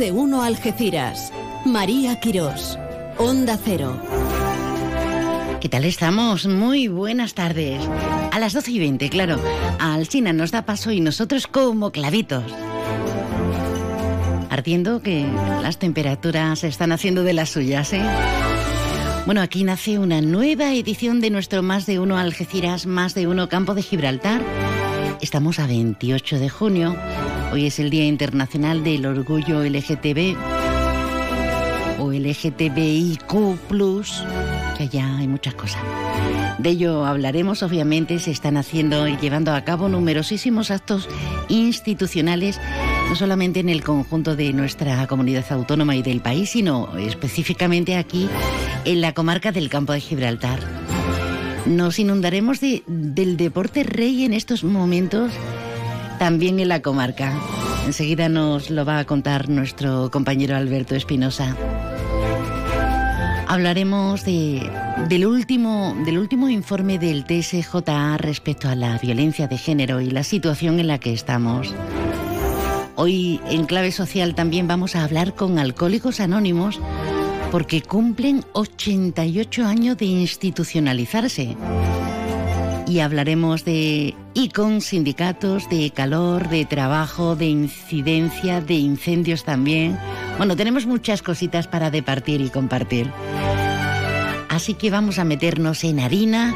de uno Algeciras. María Quirós. Onda Cero. ¿Qué tal estamos? Muy buenas tardes. A las 12 y 20, claro. Alcina nos da paso y nosotros como clavitos. Ardiendo que las temperaturas están haciendo de las suyas, ¿eh? Bueno, aquí nace una nueva edición de nuestro Más de Uno Algeciras, Más de Uno Campo de Gibraltar. Estamos a 28 de junio. Hoy es el Día Internacional del Orgullo LGTB o LGTBIQ, que ya hay muchas cosas. De ello hablaremos, obviamente, se están haciendo y llevando a cabo numerosísimos actos institucionales, no solamente en el conjunto de nuestra comunidad autónoma y del país, sino específicamente aquí en la comarca del Campo de Gibraltar. Nos inundaremos de, del deporte rey en estos momentos, también en la comarca. Enseguida nos lo va a contar nuestro compañero Alberto Espinosa. Hablaremos de, del, último, del último informe del TSJA respecto a la violencia de género y la situación en la que estamos. Hoy en clave social también vamos a hablar con Alcohólicos Anónimos porque cumplen 88 años de institucionalizarse. Y hablaremos de y con sindicatos, de calor, de trabajo, de incidencia, de incendios también. Bueno, tenemos muchas cositas para departir y compartir. Así que vamos a meternos en harina,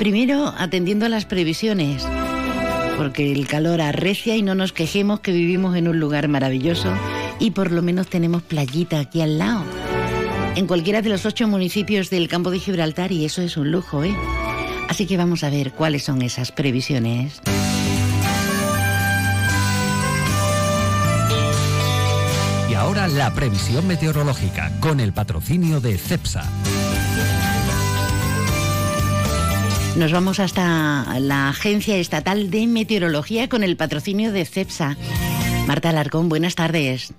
primero atendiendo a las previsiones, porque el calor arrecia y no nos quejemos que vivimos en un lugar maravilloso y por lo menos tenemos playita aquí al lado en cualquiera de los ocho municipios del campo de Gibraltar y eso es un lujo, ¿eh? Así que vamos a ver cuáles son esas previsiones. Y ahora la previsión meteorológica con el patrocinio de CEPSA. Nos vamos hasta la Agencia Estatal de Meteorología con el patrocinio de CEPSA. Marta Alarcón, buenas tardes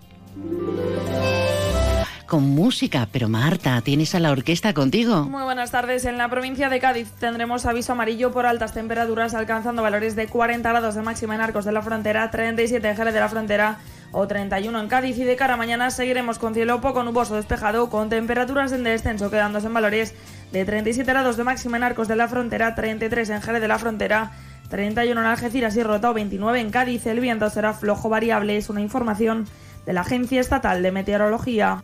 con música. Pero Marta, tienes a la orquesta contigo. Muy buenas tardes. En la provincia de Cádiz tendremos aviso amarillo por altas temperaturas, alcanzando valores de 40 grados de máxima en Arcos de la Frontera, 37 en Jerez de la Frontera o 31 en Cádiz. Y de cara a mañana seguiremos con cielo poco nuboso despejado, con temperaturas en descenso, quedándose en valores de 37 grados de máxima en Arcos de la Frontera, 33 en Jerez de la Frontera. 31 en Algeciras y Rotao, 29 en Cádiz. El viento será flojo variable. Es una información de la Agencia Estatal de Meteorología.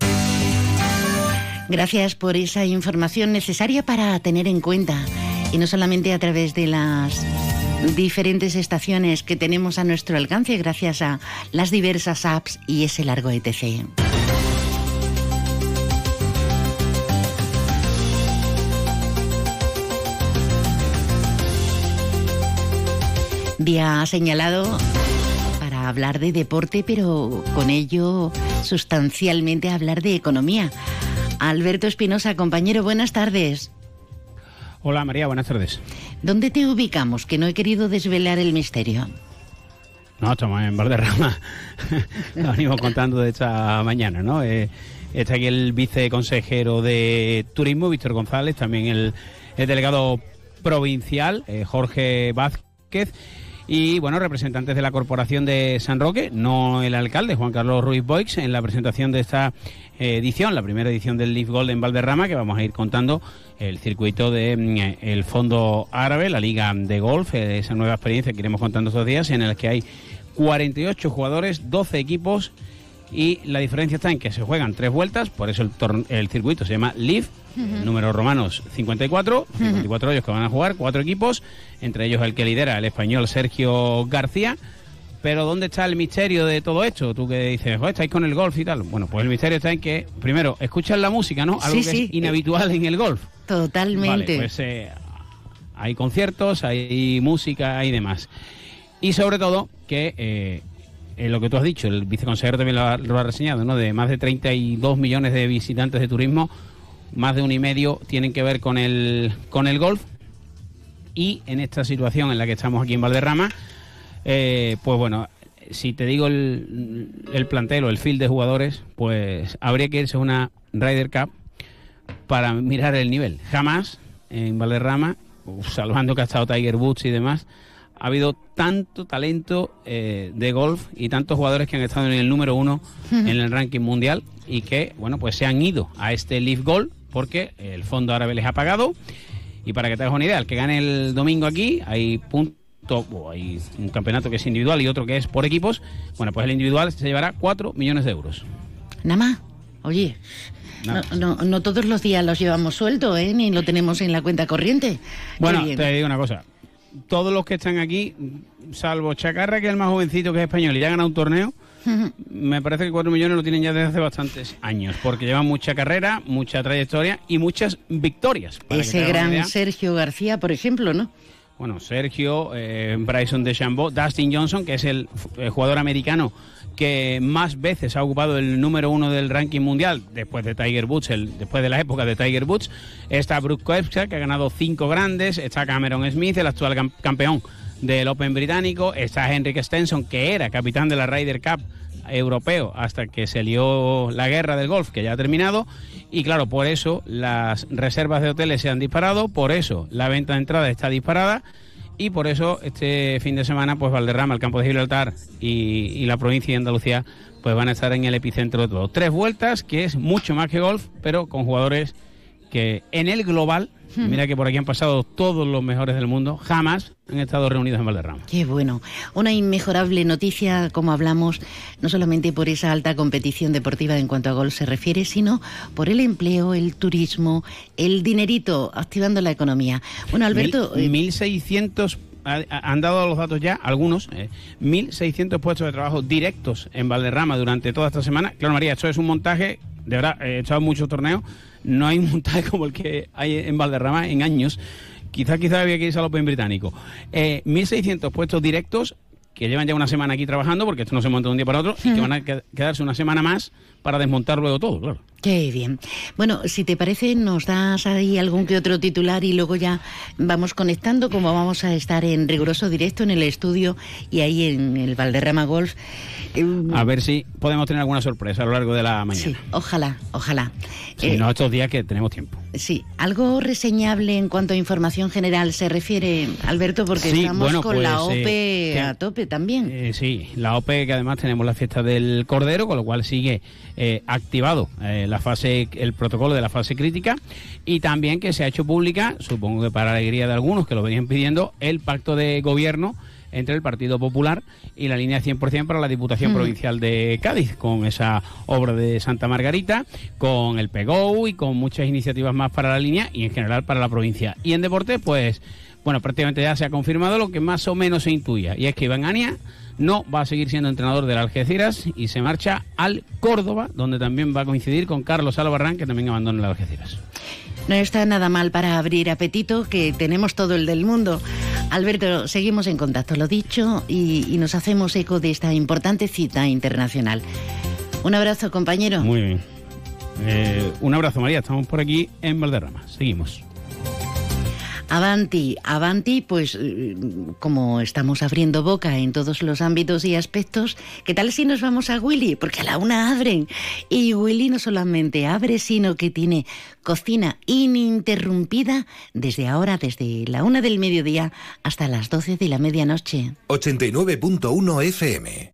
Gracias por esa información necesaria para tener en cuenta, y no solamente a través de las diferentes estaciones que tenemos a nuestro alcance gracias a las diversas apps y ese largo etc. Día señalado para hablar de deporte, pero con ello sustancialmente hablar de economía. Alberto Espinosa, compañero, buenas tardes. Hola María, buenas tardes. ¿Dónde te ubicamos? Que no he querido desvelar el misterio. No, estamos en Valderrama. Lo venimos contando de esta mañana, ¿no? Eh, está aquí el viceconsejero de Turismo, Víctor González, también el, delegado provincial, eh, Jorge Vázquez y bueno, representantes de la Corporación de San Roque, no el alcalde Juan Carlos Ruiz Boix, en la presentación de esta eh, edición, la primera edición del Leaf Gold en Valderrama, que vamos a ir contando el circuito de, mm, el Fondo Árabe, la Liga de Golf, eh, esa nueva experiencia que iremos contando estos días, en la que hay 48 jugadores, 12 equipos y la diferencia está en que se juegan tres vueltas, por eso el, el circuito se llama Leaf números romanos 54, 54 hoyos que van a jugar, cuatro equipos, entre ellos el que lidera el español Sergio García. Pero ¿dónde está el misterio de todo esto? Tú que dices, estáis con el golf y tal. Bueno, pues el misterio está en que, primero, escuchas la música, ¿no? Algo que es inhabitual en el golf. Totalmente. pues eh, hay conciertos, hay música y demás. Y sobre todo que eh, en lo que tú has dicho, el viceconsejero también lo ha, lo ha, reseñado, ¿no? De más de 32 millones de visitantes de turismo, más de un y medio tienen que ver con el, con el golf. Y en esta situación en la que estamos aquí en Valderrama, eh, pues bueno, si te digo el, el plantel o el field de jugadores, pues habría que irse a una Ryder Cup para mirar el nivel. Jamás en Valderrama, salvando que ha estado Tiger Woods y demás, ha habido tanto talento eh, de golf y tantos jugadores que han estado en el número uno en el ranking mundial y que, bueno, pues se han ido a este Leaf Golf porque el fondo árabe les ha pagado. Y para que te hagas una idea, el que gane el domingo aquí, hay puntos hay un campeonato que es individual y otro que es por equipos, bueno, pues el individual se llevará 4 millones de euros. Nada más. Oye, no, no, todos los días los llevamos suelto, ¿eh? Ni lo tenemos en la cuenta corriente. Bueno, te digo una cosa. Todos los que están aquí, salvo Chacarra, que es el más jovencito que es español y ya ha ganado un torneo, me parece que 4 millones lo tienen ya desde hace bastantes años, porque llevan mucha carrera, mucha trayectoria y muchas victorias. Ese gran Sergio García, por ejemplo, ¿no? Bueno, Sergio, eh, Bryson DeChambeau, Dustin Johnson, que es el jugador americano que más veces ha ocupado el número uno del ranking mundial después de Tiger Woods, el, después de la época de Tiger Woods. Está Brooke Koepka, que ha ganado cinco grandes. Está Cameron Smith, el actual campeón del Open británico. Está Henrik Stenson, que era capitán de la Ryder Cup europeo hasta que se lió la guerra del golf, que ya ha terminado. Y claro, por eso las reservas de hoteles se han disparado, por eso la venta de entrada está disparada y por eso este fin de semana pues Valderrama, el campo de Gibraltar y, la provincia de Andalucía pues van a estar en el epicentro de todo. Tres vueltas, que es mucho más que golf, pero con jugadores que en el global Mira que por aquí han pasado todos los mejores del mundo, jamás han estado reunidos en Valderrama. Qué bueno. Una inmejorable noticia, como hablamos, no solamente por esa alta competición deportiva en cuanto a gol se refiere, sino por el empleo, el turismo, el dinerito activando la economía. Bueno, Alberto... 1.600 eh, han dado los datos ya, algunos, 1.600 eh, puestos de trabajo directos en Valderrama durante toda esta semana. Claro, María, esto es un montaje, de verdad, he echado muchos torneos, no hay un montaje como el que hay en Valderrama en años. Quizás quizá había que irse al Open británico. Eh, 1.600 puestos directos que llevan ya una semana aquí trabajando, porque esto no se monta de un día para otro, y que van a quedarse una semana más para desmontar luego todo, claro. Qué bien. Bueno, si te parece, nos das ahí algún que otro titular y luego ya vamos conectando, como vamos a estar en riguroso directo en el estudio y ahí en el Valderrama Golf. A ver si podemos tener alguna sorpresa a lo largo de la mañana. Sí, ojalá, ojalá. Si eh, no, estos días que tenemos tiempo. Sí, algo reseñable en cuanto a información general se refiere, Alberto, porque estamos con la pues, OPE eh, a tope también. Eh, sí, la OPE que además tenemos la fiesta del Cordero, con lo cual sigue activado la la fase, el protocolo de la fase crítica y también que se ha hecho pública, supongo que para alegría de algunos que lo venían pidiendo, el pacto de gobierno entre el Partido Popular y la línea 100% para la Diputación Provincial de Cádiz, con esa obra de Santa Margarita, con el PEGO y con muchas iniciativas más para la línea y en general para la provincia. Y en deporte, pues, bueno, prácticamente ya se ha confirmado lo que más o menos se intuía, y es que Iván Ania no va a seguir siendo entrenador del Algeciras y se marcha al Córdoba, donde también va a coincidir con Carlos Albarrán, que también abandona el Algeciras. No está nada mal para abrir apetito, que tenemos todo el del mundo. Alberto, seguimos en contacto, lo dicho, y, nos hacemos eco de esta importante cita internacional. Un abrazo, compañero. Muy bien. Eh, un abrazo, María. Estamos por aquí en Valderrama. Seguimos. Avanti, Avanti, pues eh, como estamos abriendo boca en todos los ámbitos y aspectos, ¿qué tal si nos vamos a Willy? Porque a la una abren. Y Willy no solamente abre, sino que tiene cocina ininterrumpida desde ahora, desde la una del mediodía hasta las doce de la medianoche. 89.1 FM.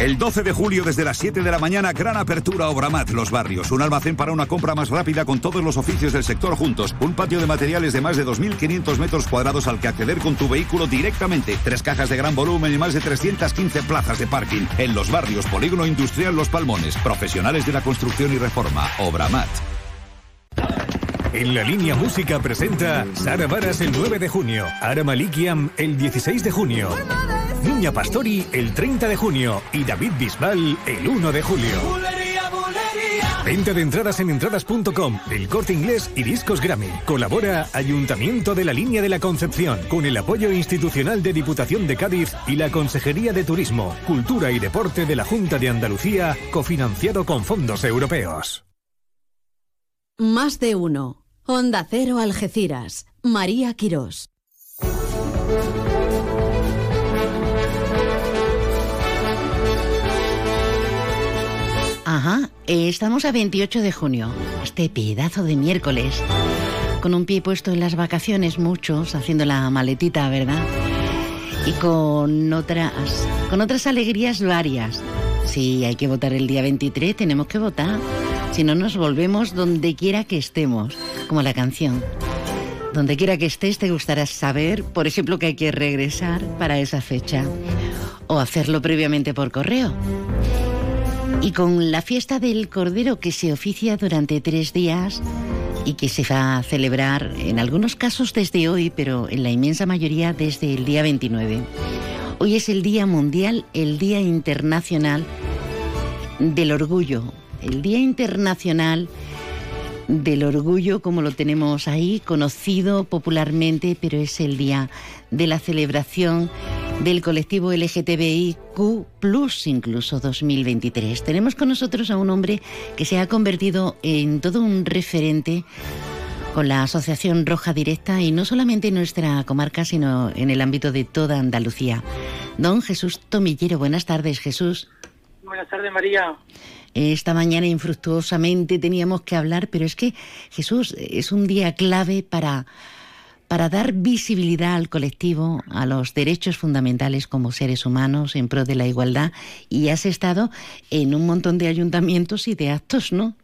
El 12 de julio desde las 7 de la mañana, gran apertura Obramat Los Barrios. Un almacén para una compra más rápida con todos los oficios del sector juntos. Un patio de materiales de más de 2.500 metros cuadrados al que acceder con tu vehículo directamente. Tres cajas de gran volumen y más de 315 plazas de parking. En Los Barrios, Polígono Industrial Los Palmones. Profesionales de la construcción y reforma. Obramat. En la línea música presenta Sara Varas el 9 de junio, Ara Malikiam el 16 de junio. Niña Pastori el 30 de junio y David Bisbal el 1 de julio. Venta de entradas en entradas.com, El Corte Inglés y Discos Grammy. Colabora Ayuntamiento de la Línea de la Concepción con el apoyo institucional de Diputación de Cádiz y la Consejería de Turismo, Cultura y Deporte de la Junta de Andalucía, cofinanciado con fondos europeos. Más de uno. Onda Cero Algeciras. María Quirós. Ajá, estamos a 28 de junio, este pedazo de miércoles, con un pie puesto en las vacaciones, muchos haciendo la maletita, ¿verdad? Y con otras, con otras alegrías varias. Si hay que votar el día 23, tenemos que votar. Si no, nos volvemos donde quiera que estemos, como la canción. Donde quiera que estés, te gustará saber, por ejemplo, que hay que regresar para esa fecha. O hacerlo previamente por correo. Y con la fiesta del Cordero que se oficia durante tres días y que se va a celebrar en algunos casos desde hoy, pero en la inmensa mayoría desde el día 29. Hoy es el Día Mundial, el Día Internacional del Orgullo, el Día Internacional del Orgullo, como lo tenemos ahí, conocido popularmente, pero es el día de la celebración del colectivo LGTBIQ, incluso 2023. Tenemos con nosotros a un hombre que se ha convertido en todo un referente con la Asociación Roja Directa y no solamente en nuestra comarca, sino en el ámbito de toda Andalucía. Don Jesús Tomillero, buenas tardes, Jesús. Buenas tardes, María. Esta mañana infructuosamente teníamos que hablar, pero es que Jesús es un día clave para, para dar visibilidad al colectivo, a los derechos fundamentales como seres humanos en pro de la igualdad y has estado en un montón de ayuntamientos y de actos, ¿no?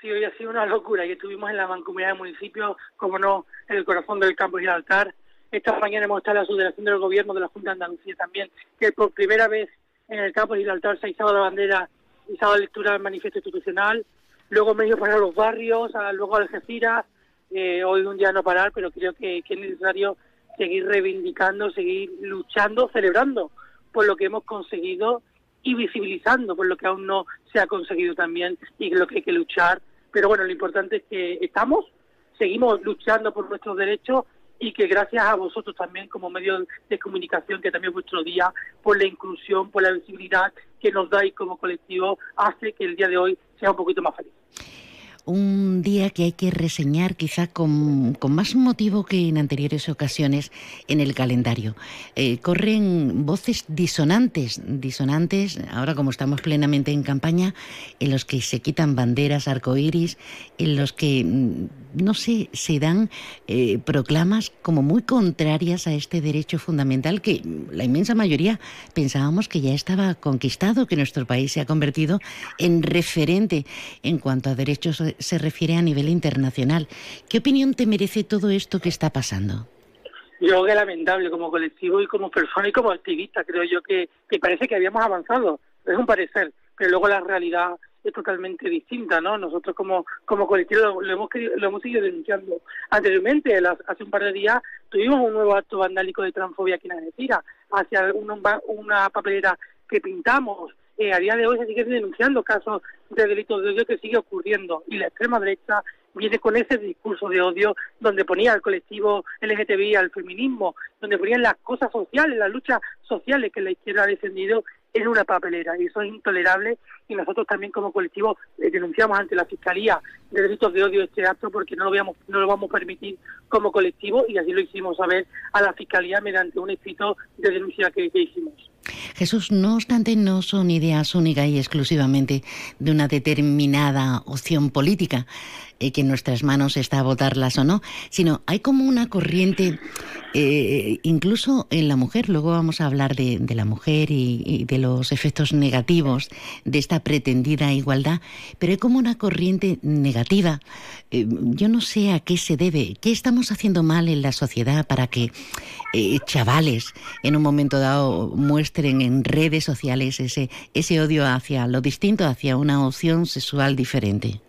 Sí, hoy ha sido una locura y estuvimos en la mancomunidad de municipios, como no, en el corazón del campo y el altar. Esta mañana hemos estado en la subdelegación del gobierno de la Junta de Andalucía también, que por primera vez en el campo y el altar se ha izado la bandera hizo lectura del manifiesto institucional, luego me ido para los barrios, a, luego a Algeciras, eh, hoy un día no parar, pero creo que, es necesario seguir reivindicando, seguir luchando, celebrando por lo que hemos conseguido y visibilizando por lo que aún no se ha conseguido también y lo que hay que luchar. Pero bueno, lo importante es que estamos, seguimos luchando por nuestros derechos y que gracias a vosotros también como medio de comunicación, que también vuestro día, por la inclusión, por la visibilidad que nos dais como colectivo, hace que el día de hoy sea un poquito más feliz un día que hay que reseñar quizá con, más motivo que en anteriores ocasiones en el calendario. Eh, corren voces disonantes, disonantes, ahora como estamos plenamente en campaña, en los que se quitan banderas, arcoíris, en los que, mm, no sé, se dan eh, proclamas como muy contrarias a este derecho fundamental que la inmensa mayoría pensábamos que ya estaba conquistado, que nuestro país se ha convertido en referente en cuanto a derechos se refiere a nivel internacional. ¿Qué opinión te merece todo esto que está pasando? Yo creo que lamentable como colectivo y como persona y como activista. Creo yo que, parece que habíamos avanzado. Es un parecer, pero luego la realidad es totalmente distinta, ¿no? Nosotros como, como colectivo lo, hemos, lo hemos seguido denunciando. Anteriormente, hace un par de días, tuvimos un nuevo acto vandálico de transfobia aquí en Algeciras, hacia una, una papelera que pintamos, eh, a día de hoy se siguen denunciando casos de delitos de odio que sigue ocurriendo. Y la extrema derecha viene con ese discurso de odio donde ponía al colectivo LGTBI, al feminismo, donde ponían las cosas sociales, las luchas sociales que la izquierda ha defendido en una papelera. Y eso es intolerable. Y nosotros también como colectivo eh, denunciamos ante la Fiscalía de Delitos de Odio este acto porque no lo, vamos, no lo vamos a permitir como colectivo. Y así lo hicimos saber a la Fiscalía mediante un escrito de denuncia que hicimos. Jesús, no obstante, no son ideas únicas y exclusivamente de una determinada opción política, eh, que en nuestras manos está votarlas o no, sino hay como una corriente, eh, incluso en la mujer, luego vamos a hablar de, la mujer y, de los efectos negativos de esta pretendida igualdad, pero hay como una corriente negativa. Eh, yo no sé a qué se debe, qué estamos haciendo mal en la sociedad para que chavales en un momento dado muestren en redes sociales ese, ese odio hacia lo distinto, hacia una opción sexual diferente.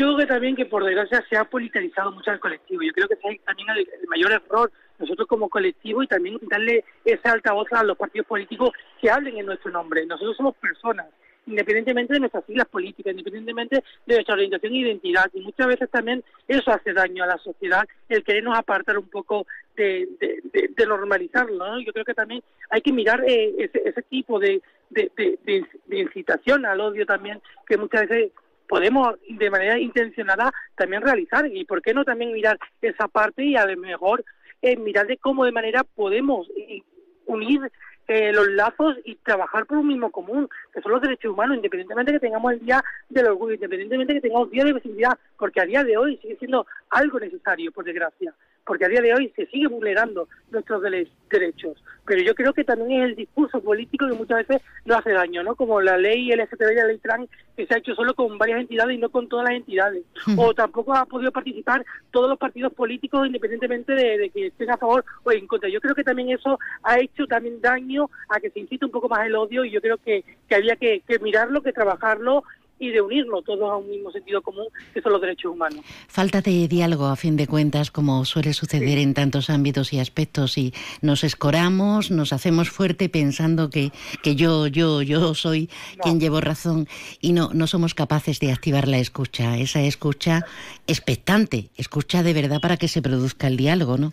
Yo creo que también que por desgracia se ha politizado mucho al colectivo. Yo creo que es también el, mayor error nosotros como colectivo y también darle esa altavoz a los partidos políticos que hablen en nuestro nombre. Nosotros somos personas independientemente de nuestras siglas políticas, independientemente de nuestra orientación e identidad. Y muchas veces también eso hace daño a la sociedad, el querernos apartar un poco de, normalizarlo. Yo creo que también hay que mirar eh, ese, ese tipo de, de incitación al odio también, que muchas veces podemos de manera intencionada también realizar y por qué no también mirar esa parte y a lo mejor eh, mirar de cómo de manera podemos eh, unir eh, los lazos y trabajar por un mismo común, que son los derechos humanos, independientemente que tengamos el Día del Orgullo, independientemente que tengamos Día de Visibilidad, porque a día de hoy sigue siendo algo necesario, por desgracia porque a día de hoy se sigue vulnerando nuestros derechos. Pero yo creo que también es el discurso político que muchas veces nos hace daño, ¿no? Como la ley LGTB y la ley trans que se ha hecho solo con varias entidades y no con todas las entidades. O tampoco ha podido participar todos los partidos políticos independientemente de, que estén a favor o en contra. Yo creo que también eso ha hecho también daño a que se incite un poco más el odio y yo creo que, que había que, que mirarlo, que trabajarlo y de unirnos todos a un mismo sentido común, que son los derechos humanos. Falta de diálogo, a fin de cuentas, como suele suceder en tantos ámbitos y aspectos, y nos escoramos, nos hacemos fuerte pensando que, que yo, yo, yo soy quien llevo razón, y no, no somos capaces de activar la escucha, esa escucha expectante, escucha de verdad para que se produzca el diálogo, ¿no?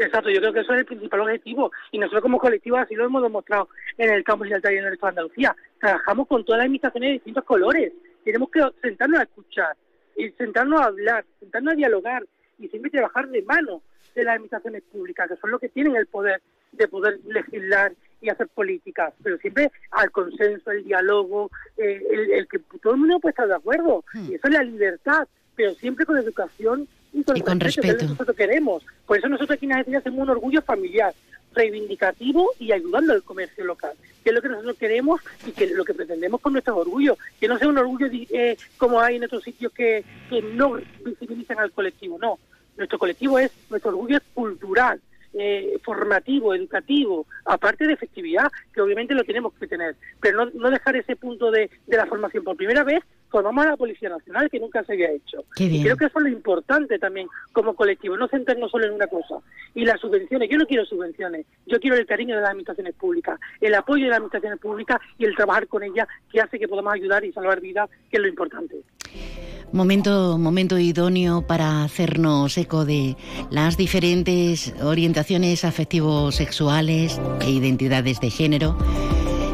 Exacto, yo creo que eso es el principal objetivo y nosotros como colectivo así lo hemos demostrado en el campus y el taller de Andalucía. Trabajamos con todas las administraciones de distintos colores. Tenemos que sentarnos a escuchar, y sentarnos a hablar, sentarnos a dialogar y siempre trabajar de mano de las administraciones públicas, que son los que tienen el poder de poder legislar y hacer políticas, pero siempre al consenso, el diálogo, eh, el, que todo el mundo puede estar de acuerdo. Hmm. Y eso es la libertad, pero siempre con educación y con, respeto, que nosotros queremos. Por eso nosotros aquí en Argentina hacemos un orgullo familiar, reivindicativo y ayudando al comercio local, que es lo que nosotros queremos y que lo que pretendemos con nuestro orgullo, que no sea un orgullo eh, como hay en otros sitios que, que no visibilizan al colectivo, no. Nuestro colectivo es, nuestro orgullo es cultural, eh, formativo, educativo, aparte de efectividad, que obviamente lo tenemos que tener, pero no, no dejar ese punto de, de la formación por primera vez formamos a la Policía Nacional, que nunca se había hecho. Y creo que eso es lo importante también como colectivo, no centrarnos solo en una cosa. Y las subvenciones, yo no quiero subvenciones, yo quiero el cariño de las administraciones públicas, el apoyo de las administraciones públicas y el trabajar con ellas, que hace que podamos ayudar y salvar vidas, que es lo importante. Momento, momento idóneo para hacernos eco de las diferentes orientaciones afectivo-sexuales e identidades de género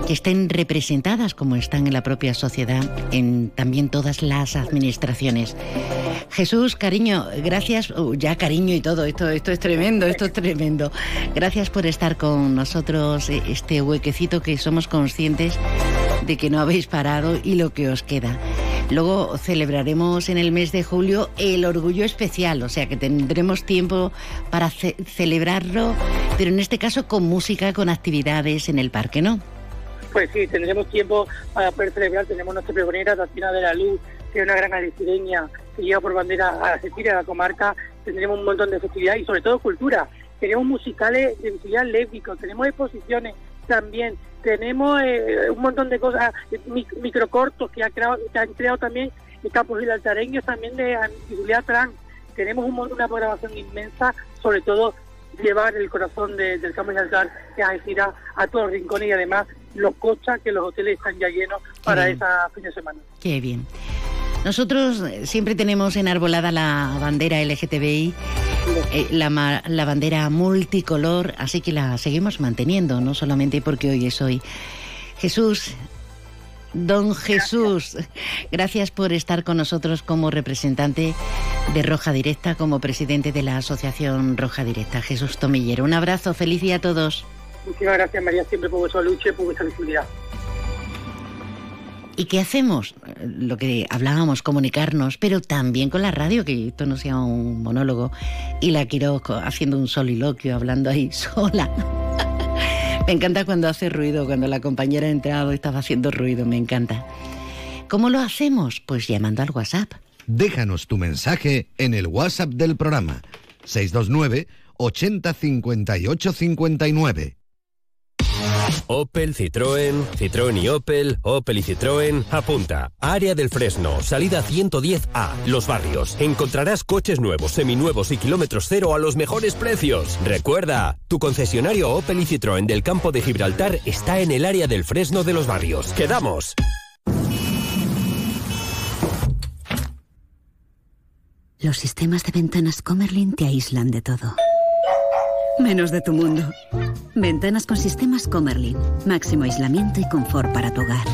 que estén representadas como están en la propia sociedad, en también todas las administraciones. Jesús, cariño, gracias, uh, ya cariño y todo, esto, esto es tremendo, esto es tremendo. Gracias por estar con nosotros, eh, este huequecito que somos conscientes de que no habéis parado y lo que os queda. Luego celebraremos en el mes de julio el orgullo especial, o sea que tendremos tiempo para celebrarlo, pero en este caso con música, con actividades en el parque, ¿no? Pues sí, tendremos tiempo para poder celebrar. Tenemos nuestra pregonera, Tatiana de la Luz, que es una gran alicireña que lleva por bandera a Cecilia, a la comarca. Tendremos un montón de festividades y sobre todo cultura. Tenemos musicales de visibilidad lésbico, tenemos exposiciones también, tenemos eh, un montón de cosas, microcortos que, ha creado, que han creado también el campus gibraltareños también de visibilidad trans. Tenemos una programación inmensa, sobre todo llevar el corazón del campo de altar que a todos los rincones y además los cochas que los hoteles están ya llenos para esa fin de semana. Qué bien. Nosotros eh, siempre tenemos enarbolada la bandera LGTBI, eh, la, la, bandera multicolor, así que la seguimos manteniendo, no solamente porque hoy es hoy. Jesús, don Jesús, gracias por estar con nosotros como representante de Roja Directa, como presidente de la Asociación Roja Directa. Jesús Tomillero, un abrazo, feliz día a todos. Muchísimas gracias, María, siempre por vuestra lucha y por vuestra visibilidad. ¿Y qué hacemos? Lo que hablábamos, comunicarnos, pero también con la radio, que esto no sea un monólogo, y la quiero haciendo un soliloquio, hablando ahí sola. me encanta cuando hace ruido, cuando la compañera ha entrado estaba haciendo ruido, me encanta. ¿Cómo lo hacemos? Pues llamando al WhatsApp. Déjanos tu mensaje en el WhatsApp del programa 629 80 58 59. Opel, Citroën, Citroën y Opel, Opel y Citroën, apunta. Área del Fresno, salida 110A, Los Barrios. Encontrarás coches nuevos, seminuevos y kilómetros cero a los mejores precios. Recuerda, tu concesionario Opel y Citroën del campo de Gibraltar está en el área del Fresno de Los Barrios. ¡Quedamos! Los sistemas de ventanas Comerlin te aíslan de todo Menos de tu mundo. Ventanas con sistemas Comerlin. Máximo aislamiento y confort para tu hogar.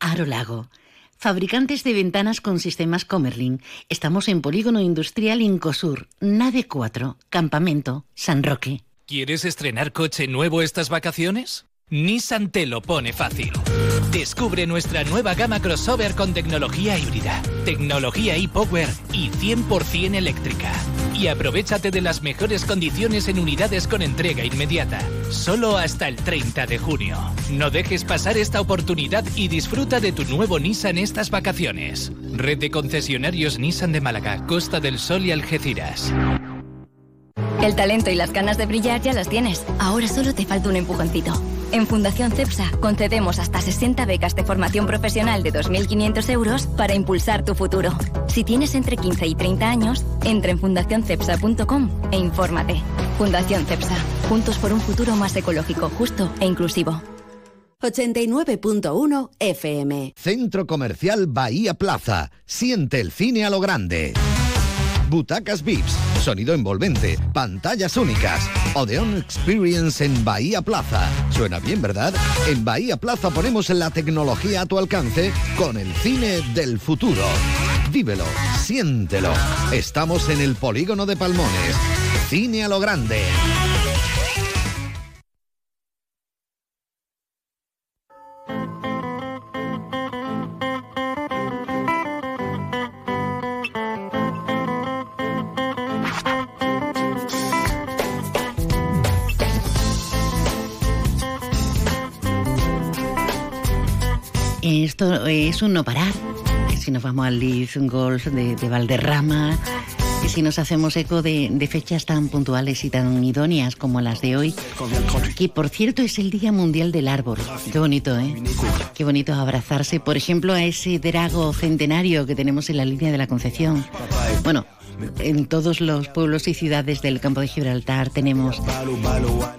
Aro Lago. Fabricantes de ventanas con sistemas Comerlin. Estamos en Polígono Industrial Incosur, Nave 4, Campamento, San Roque. ¿Quieres estrenar coche nuevo estas vacaciones? Nissan te lo pone fácil. Descubre nuestra nueva gama crossover con tecnología híbrida, tecnología e-power y 100% eléctrica. Y aprovechate de las mejores condiciones en unidades con entrega inmediata, solo hasta el 30 de junio. No dejes pasar esta oportunidad y disfruta de tu nuevo Nissan estas vacaciones. Red de concesionarios Nissan de Málaga, Costa del Sol y Algeciras. El talento y las ganas de brillar ya las tienes. Ahora solo te falta un empujoncito. En Fundación CEPSA concedemos hasta 60 becas de formación profesional de 2.500 euros para impulsar tu futuro. Si tienes entre 15 y 30 años, entra en fundacioncepsa.com e infórmate. Fundación CEPSA. Juntos por un futuro más ecológico, justo e inclusivo. 89.1 FM. Centro Comercial Bahía Plaza. Siente el cine a lo grande. Butacas VIPs, sonido envolvente, pantallas únicas. Odeon Experience en Bahía Plaza. Suena bien, ¿verdad? En Bahía Plaza ponemos la tecnología a tu alcance con el cine del futuro. Vívelo, siéntelo. Estamos en el polígono de Palmones. Cine a lo grande. Esto es un no parar. Si nos vamos al Leeds Golf de, de Valderrama, y si nos hacemos eco de, de, fechas tan puntuales y tan idóneas como las de hoy, que por cierto es el Día Mundial del Árbol. Qué bonito, ¿eh? Qué bonito abrazarse, por ejemplo, a ese drago centenario que tenemos en la línea de la Concepción. Bueno, en todos los pueblos y ciudades del campo de Gibraltar tenemos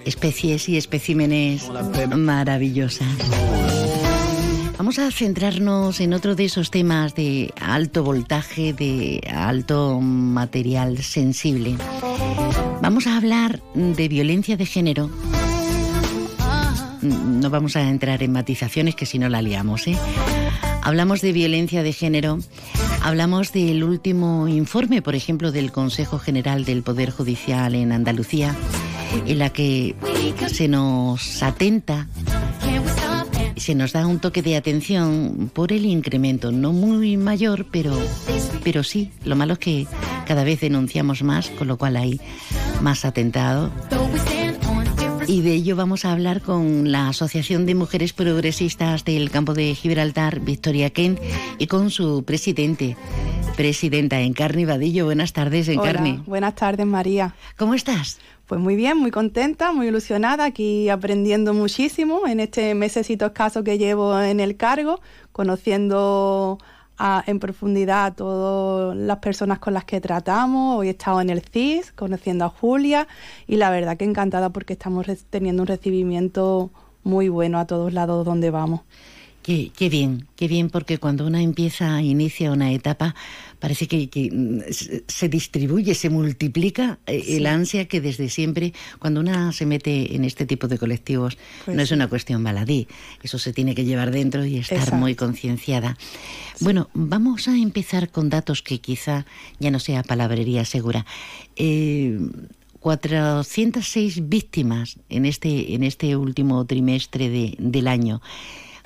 especies y especímenes maravillosas. Vamos a centrarnos en otro de esos temas de alto voltaje, de alto material sensible. Vamos a hablar de violencia de género. No vamos a entrar en matizaciones que si no la liamos, ¿eh? Hablamos de violencia de género, hablamos del último informe, por ejemplo, del Consejo General del Poder Judicial en Andalucía, en la que se nos atenta se nos da un toque de atención por el incremento, no muy mayor, pero, pero sí, lo malo es que cada vez denunciamos más, con lo cual hay más atentado. Y de ello vamos a hablar con la Asociación de Mujeres Progresistas del Campo de Gibraltar, Victoria Kent, y con su presidente, presidenta Encarni Vadillo. Buenas tardes, Encarni. Hola, buenas tardes, María. ¿Cómo estás? Pues muy bien, muy contenta, muy ilusionada, aquí aprendiendo muchísimo en este mesecito escaso que llevo en el cargo, conociendo a, en profundidad a todas las personas con las que tratamos. Hoy he estado en el CIS, conociendo a Julia y la verdad que encantada porque estamos teniendo un recibimiento muy bueno a todos lados donde vamos. Qué, qué, bien, qué bien, porque cuando una empieza, inicia una etapa, parece que, que se distribuye, se multiplica eh, sí. el ansia que desde siempre, cuando una se mete en este tipo de colectivos, pues no es una cuestión baladí, eso se tiene que llevar dentro y estar Exacto. muy concienciada. Sí. Bueno, vamos a empezar con datos que quizá ya no sea palabrería segura. Eh, 406 víctimas en este, en este último trimestre de, del año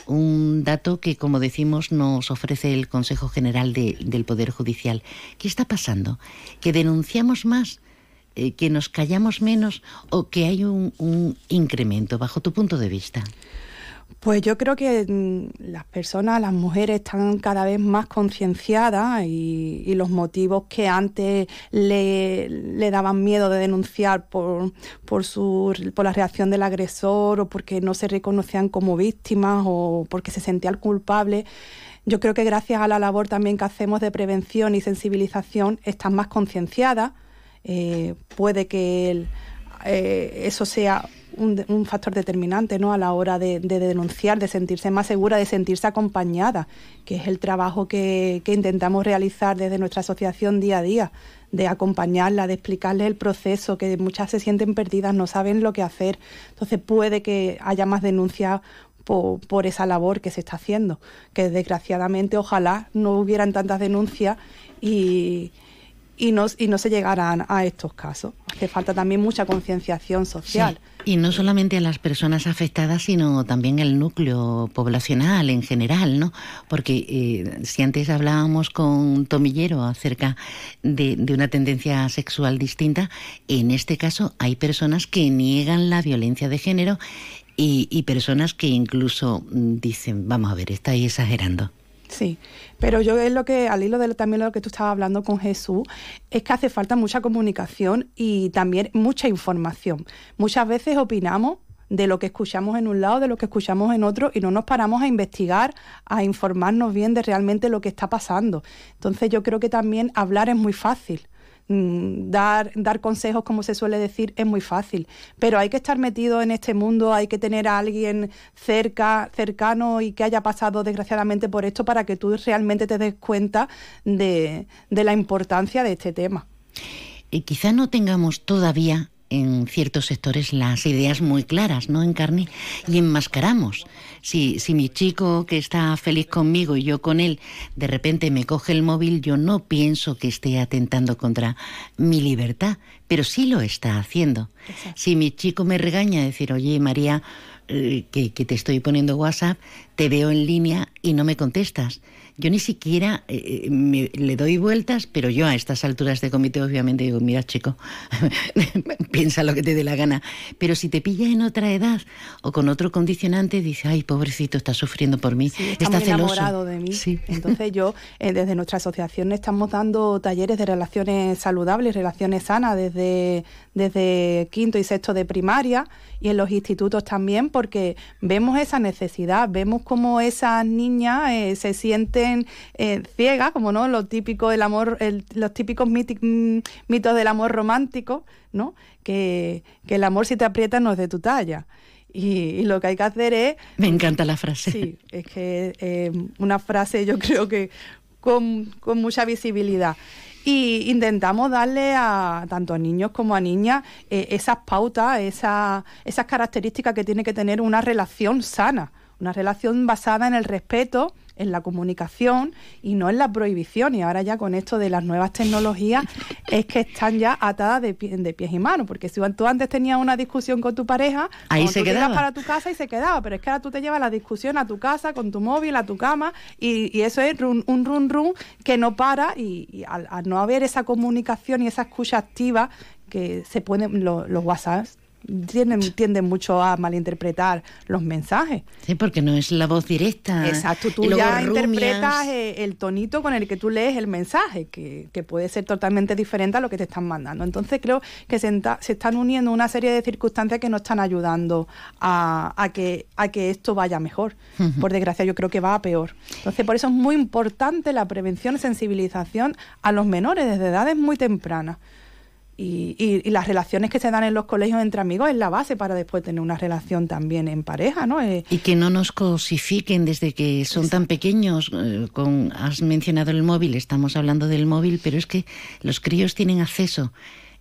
un dato que, como decimos, nos ofrece el Consejo General de, del Poder Judicial. ¿Qué está pasando? ¿Que denunciamos más? Eh, ¿Que nos callamos menos? ¿O que hay un, un incremento, bajo tu punto de vista? Pues yo creo que mm, las personas, las mujeres están cada vez más concienciadas y, y, los motivos que antes le, le, daban miedo de denunciar por, por, su, por la reacción del agresor o porque no se reconocían como víctimas o porque se sentían culpables, yo creo que gracias a la labor también que hacemos de prevención y sensibilización están más concienciadas. Eh, puede que eh, eso sea un, factor determinante ¿no? a la hora de, denunciar, de sentirse más segura, de sentirse acompañada, que es el trabajo que, intentamos realizar desde nuestra asociación día a día, de acompañarla, de explicarle el proceso, que muchas se sienten perdidas, no saben lo que hacer. Entonces puede que haya más denuncias por, esa labor que se está haciendo, que desgraciadamente ojalá no hubieran tantas denuncias y no se llegaran a estos casos. Hace falta también mucha concienciación social. Y no solamente a las personas afectadas, sino también el núcleo poblacional en general, ¿no? Porque eh, si antes hablábamos con Tomillero acerca de, una tendencia sexual distinta, en este caso hay personas que niegan la violencia de género y, y personas que incluso dicen, vamos a ver, estáis exagerando. Sí, pero yo es lo que, al hilo de también lo que tú estabas hablando con Jesús, es que hace falta mucha comunicación y también mucha información. Muchas veces opinamos de lo que escuchamos en un lado, de lo que escuchamos en otro, y no nos paramos a investigar, a informarnos bien de realmente lo que está pasando. Entonces yo creo que también hablar es muy fácil. Mm, dar, dar consejos, como se suele decir, es muy fácil. Pero hay que estar metido en este mundo, hay que tener a alguien cerca, cercano y que haya pasado desgraciadamente por esto para que tú realmente te des cuenta de, de la importancia de este tema. Y quizá no tengamos todavía en ciertos sectores las ideas muy claras, ¿no, Encarni? Y enmascaramos. Si, si mi chico que está feliz conmigo y yo con él, de repente me coge el móvil, yo no pienso que esté atentando contra mi libertad, pero sí lo está haciendo. Si mi chico me regaña, decir, oye, María, eh, que, que te estoy poniendo WhatsApp, te veo en línea y no me contestas yo ni siquiera eh, me, le doy vueltas, pero yo a estas alturas de comité obviamente digo, mira chico, piensa lo que te dé la gana. Pero si te pilla en otra edad o con otro condicionante, dice, ay, pobrecito, está sufriendo por mí, está, enamorado de mí. Entonces yo, eh, desde nuestra asociación, estamos dando talleres de relaciones saludables, relaciones sanas, desde, desde quinto y sexto de primaria y en los institutos también, porque vemos esa necesidad, vemos cómo esas niñas eh, se sienten eh, ciegas, como no, lo típico del amor, los típicos mm, mitos del amor romántico, ¿no? Que, el amor si te aprieta no es de tu talla. Y, lo que hay que hacer es... Me encanta la frase. Sí, es que eh, una frase yo creo que con, con mucha visibilidad y intentamos darle a tanto a niños como a niñas eh, esas pautas, esas características que tiene que tener una relación sana, una relación basada en el respeto, en la comunicación y no en la prohibición. Y ahora ya con esto de las nuevas tecnologías es que están ya atadas de, de pies y manos, porque si tú antes tenías una discusión con tu pareja, ahí se quedaba para tu casa y se quedaba, pero es que ahora tú te llevas la discusión a tu casa, con tu móvil, a tu cama y, eso es un run run que no para y, al, no haber esa comunicación y esa escucha activa que se pueden los, los WhatsApp tienden, tienden mucho a malinterpretar los mensajes. Sí, porque no es la voz directa. Exacto, tú ya interpretas eh, el tonito con el que tú lees el mensaje, que, puede ser totalmente diferente a lo que te están mandando. Entonces creo que se, están uniendo una serie de circunstancias que no están ayudando a, que, a que esto vaya mejor. Por desgracia, yo creo que va a peor. Entonces, por eso es muy importante la prevención y sensibilización a los menores desde edades muy tempranas. Y, las relaciones que se dan en los colegios entre amigos es la base para después tener una relación también en pareja, ¿no? Eh, y que no nos cosifiquen desde que son tan pequeños. Eh, con, has mencionado el móvil, estamos hablando del móvil, pero es que los críos tienen acceso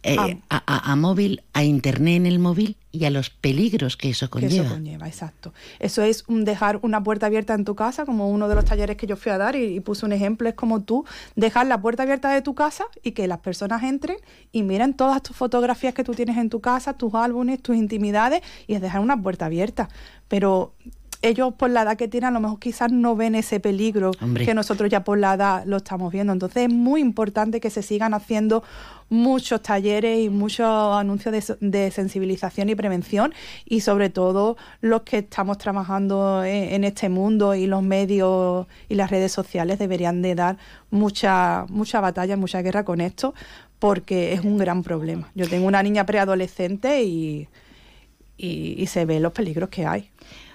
eh, ah. a, móvil, a internet en el móvil y a los peligros que eso conlleva. eso conlleva, exacto. Eso es un dejar una puerta abierta en tu casa, como uno de los talleres que yo fui a dar y, puse un ejemplo, es como tú dejar la puerta abierta de tu casa y que las personas entren y miren todas tus fotografías que tú tienes en tu casa, tus álbumes, tus intimidades y es dejar una puerta abierta. Pero ellos por la edad que tienen a lo mejor quizás no ven ese peligro que nosotros ya por la edad lo estamos viendo. Entonces es muy importante que se sigan haciendo muchos talleres y muchos anuncios de, sensibilización y prevención y sobre todo los que estamos trabajando en, este mundo y los medios y las redes sociales deberían de dar mucha, mucha batalla, mucha guerra con esto porque es un gran problema. Yo tengo una niña preadolescente y, y, y se ven los peligros que hay.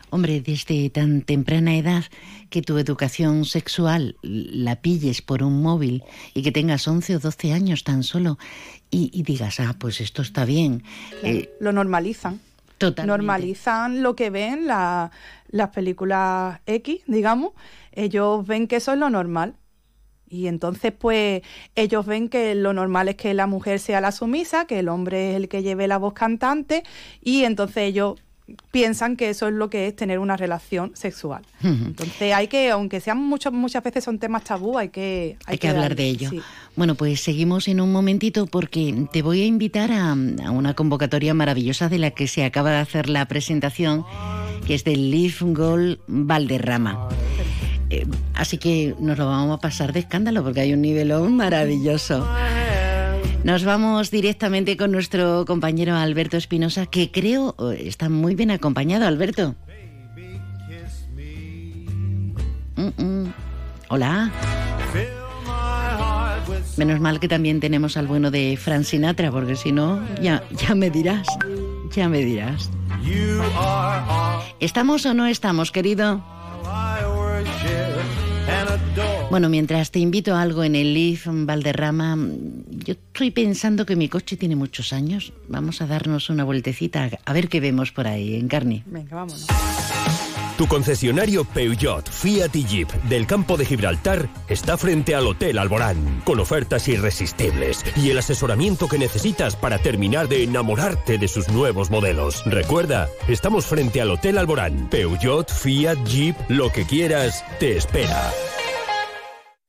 Hombre, desde tan temprana edad que tu educación sexual la pilles por un móvil y que tengas 11 o 12 años tan solo y, digas, ah, pues esto está bien. Eh, lo normalizan. Totalmente. Normalizan lo que ven las películas X, digamos. Ellos ven que eso es lo normal. Y entonces, pues, ellos ven que lo normal es que la mujer sea la sumisa, que el hombre es el que lleve la voz cantante, y entonces ellos piensan que eso es lo que es tener una relación sexual. Entonces hay que, aunque sean muchas muchas veces son temas tabú, hay que hay, que, hablar de ello. Bueno, pues seguimos en un momentito porque te voy a invitar a, una convocatoria maravillosa de la que se acaba de hacer la presentación, que es del Leaf Gold Valderrama. Eh, así que nos lo vamos a pasar de escándalo porque hay un nivelón maravilloso. Nos vamos directamente con nuestro compañero Alberto Espinosa, que creo eh, está muy bien acompañado, Alberto. Mm, mm. Hola. Menos mal que también tenemos al bueno de Fran Sinatra, porque si no, ya, ya me dirás, ya me dirás. ¿Estamos o no estamos, querido? Bueno, mientras te invito a algo en el Leaf Valderrama, yo estoy pensando que mi coche tiene muchos años. Vamos a darnos una vueltecita a ver qué vemos por ahí, en carne. Venga, vámonos. Tu concesionario Peugeot, Fiat y Jeep del campo de Gibraltar está frente al Hotel Alborán, con ofertas irresistibles y el asesoramiento que necesitas para terminar de enamorarte de sus nuevos modelos. Recuerda, estamos frente al Hotel Alborán. Peugeot, Fiat, Jeep, lo que quieras, te espera.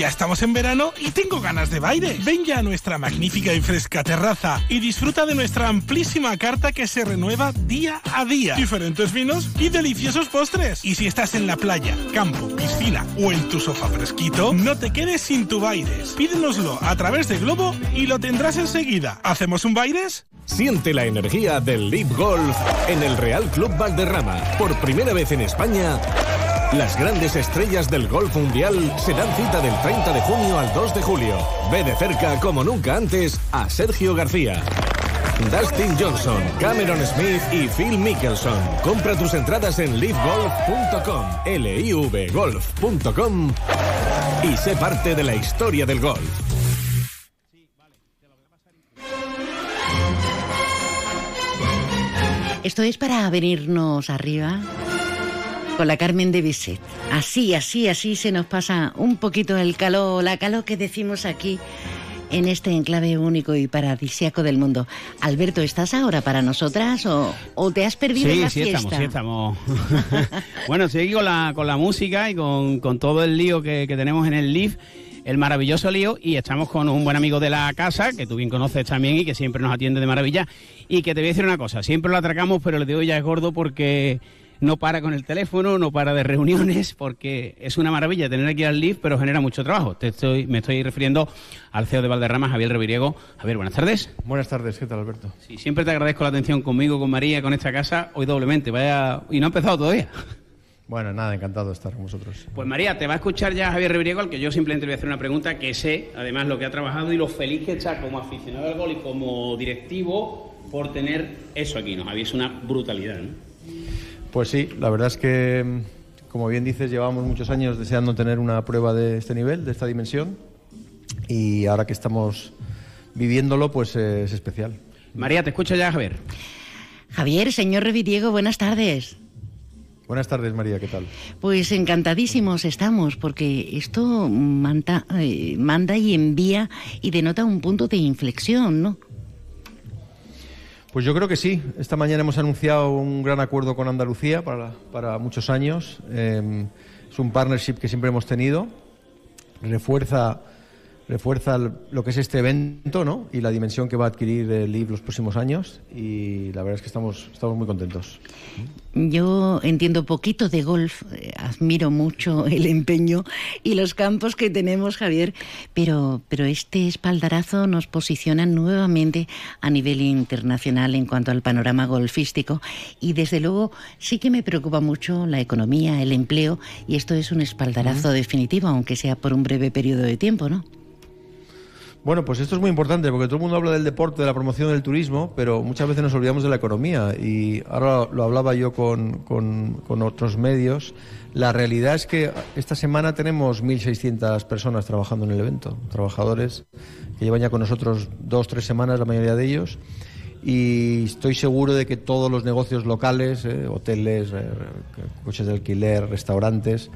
Ya estamos en verano y tengo ganas de baile. Ven ya a nuestra magnífica y fresca terraza y disfruta de nuestra amplísima carta que se renueva día a día. Diferentes vinos y deliciosos postres. Y si estás en la playa, campo, piscina o en tu sofá fresquito, no te quedes sin tu Baires. Pídenoslo a través de Globo y lo tendrás enseguida. ¿Hacemos un Baires? Siente la energía del Leap Golf en el Real Club Valderrama. Por primera vez en España las grandes estrellas del golf mundial se dan cita del 30 de junio al 2 de julio. Ve de cerca, como nunca antes, a Sergio García. Dustin Johnson, Cameron Smith y Phil Mickelson. Compra tus entradas en livegolf.com, livgolf.com y sé parte de la historia del golf. Esto es para venirnos arriba con la Carmen de Bisset. Así, así, así se nos pasa un poquito el calor, la calor que decimos aquí en este enclave único y paradisiaco del mundo. Alberto, ¿estás ahora para nosotras o, te has perdido la sí, fiesta? Sí, estamos, sí, estamos. bueno, seguí con la, con la música y con, todo el lío que, tenemos en el live el maravilloso lío y estamos con un buen amigo de la casa que tú bien conoces también y que siempre nos atiende de maravilla y que te voy a decir una cosa, siempre lo atracamos pero le digo ya es gordo porque no para con el teléfono, no para de reuniones, porque es una maravilla tener aquí al LIF, pero genera mucho trabajo. Te estoy, me estoy refiriendo al CEO de Valderrama, Javier Reviriego. Javier, buenas tardes. Buenas tardes, ¿qué tal, Alberto? Sí, siempre te agradezco la atención conmigo, con María, con esta casa, hoy doblemente. Vaya, y no ha empezado todavía. Bueno, nada, encantado de estar con vosotros. Pues María, te va a escuchar ya Javier Reviriego, al que yo simplemente voy a hacer una pregunta que sé, además, lo que ha trabajado y lo feliz que está como aficionado al gol y como directivo por tener eso aquí, ¿no? Javier, es una brutalidad, ¿no? Pues sí, la verdad es que, como bien dices, llevamos muchos años deseando tener una prueba de este nivel, de esta dimensión, y ahora que estamos viviéndolo, pues eh, es especial. María, te escucho ya, Javier. Javier, señor Revidiego, buenas tardes. Buenas tardes, María, ¿qué tal? Pues encantadísimos estamos, porque esto manda, eh, manda y envía y denota un punto de inflexión, ¿no? Pues yo creo que sí. Esta mañana hemos anunciado un gran acuerdo con Andalucía para, muchos años. Em, es un partnership que siempre hemos tenido. Refuerza refuerza lo que es este evento ¿no? y la dimensión que va a adquirir el LIV los próximos años y la verdad es que estamos, estamos muy contentos. Yo entiendo poquito de golf, eh, admiro mucho el empeño y los campos que tenemos, Javier, pero, pero este espaldarazo nos posiciona nuevamente a nivel internacional en cuanto al panorama golfístico y desde luego sí que me preocupa mucho la economía, el empleo y esto es un espaldarazo definitivo, aunque sea por un breve periodo de tiempo, ¿no? Bueno, pues esto es muy importante porque todo el mundo habla del deporte, de la promoción del turismo, pero muchas veces nos olvidamos de la economía. Y ahora lo hablaba yo con, con, otros medios. La realidad es que esta semana tenemos 1.600 personas trabajando en el evento, trabajadores que llevan ya con nosotros dos, tres semanas, la mayoría de ellos. Y estoy seguro de que todos los negocios locales, eh, hoteles, eh, coches de alquiler, restaurantes,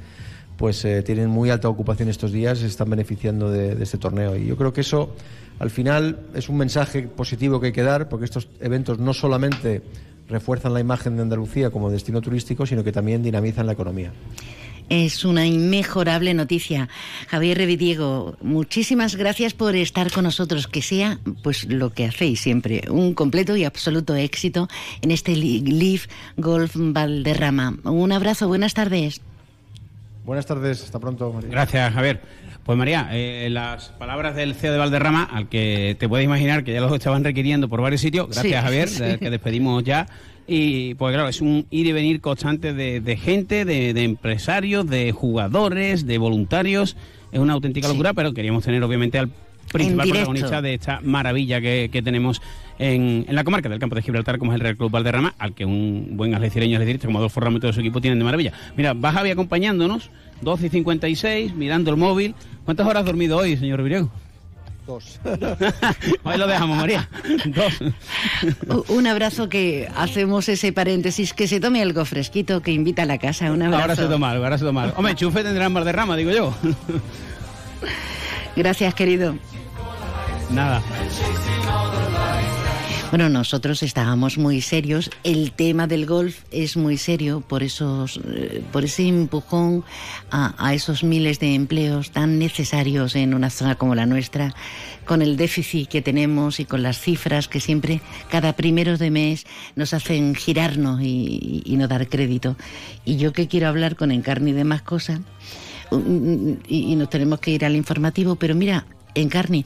pues eh, tienen muy alta ocupación estos días se están beneficiando de, este torneo. Y yo creo que eso, al final, es un mensaje positivo que hay que dar, porque estos eventos no solamente refuerzan la imagen de Andalucía como destino turístico, sino que también dinamizan la economía. Es una inmejorable noticia. Javier Revidiego, muchísimas gracias por estar con nosotros. Que sea pues lo que hacéis siempre, un completo y absoluto éxito en este Leaf Golf Valderrama. Un abrazo, buenas tardes. Buenas tardes, hasta pronto. María. Gracias, Javier. Pues María, eh, las palabras del CEO de Valderrama, al que te puedes imaginar que ya los estaban requiriendo por varios sitios, gracias Javier, que despedimos ya. Y pues claro, es un ir y venir constante de, gente, de, empresarios, de jugadores, de voluntarios. Es una auténtica locura, pero queríamos tener obviamente al principal protagonista de esta maravilla que, tenemos en, la comarca del campo de Gibraltar, como es el Real Club Valderrama, al que un buen algecireño dice, como Adolfo Ramos y todo su equipo tienen de maravilla. Mira, va Javi acompañándonos, 12 y 56, mirando el móvil. ¿Cuántas horas has dormido hoy, señor Viriego? Dos. Ahí lo dejamos, María. Dos. Un abrazo que hacemos ese paréntesis, que se tome algo fresquito, que invita a la casa. Un abrazo. Ahora se toma algo, ahora se toma algo. Hombre, chufe tendrán más de rama, digo yo. Gracias, querido. Nada. Bueno, nosotros estábamos muy serios. El tema del golf es muy serio por esos, eh, por ese empujón a, esos miles de empleos tan necesarios en una zona como la nuestra, con el déficit que tenemos y con las cifras que siempre cada primero de mes nos hacen girarnos y, no dar crédito. Y yo que quiero hablar con Encarni de más cosas y, y nos tenemos que ir al informativo, pero mira, Encarni.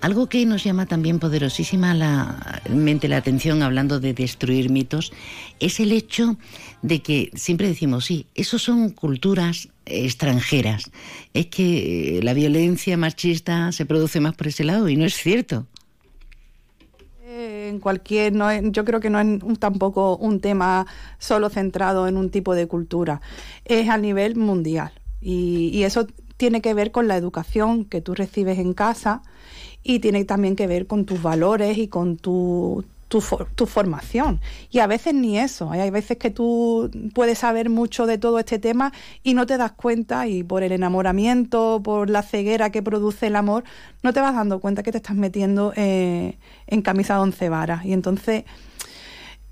Algo que nos llama también poderosísima la mente la atención hablando de destruir mitos es el hecho de que siempre decimos, sí, esos son culturas extranjeras. Es que la violencia machista se produce más por ese lado y no es cierto en cualquier no yo creo que no es tampoco un tema solo centrado en un tipo de cultura es a nivel mundial y, y, eso tiene que ver con la educación que tú recibes en casa y tiene también que ver con tus valores y con tu, tu, tu, formación. Y a veces ni eso. Hay veces que tú puedes saber mucho de todo este tema y no te das cuenta y por el enamoramiento, por la ceguera que produce el amor, no te vas dando cuenta que te estás metiendo eh, en camisa de once varas. Y entonces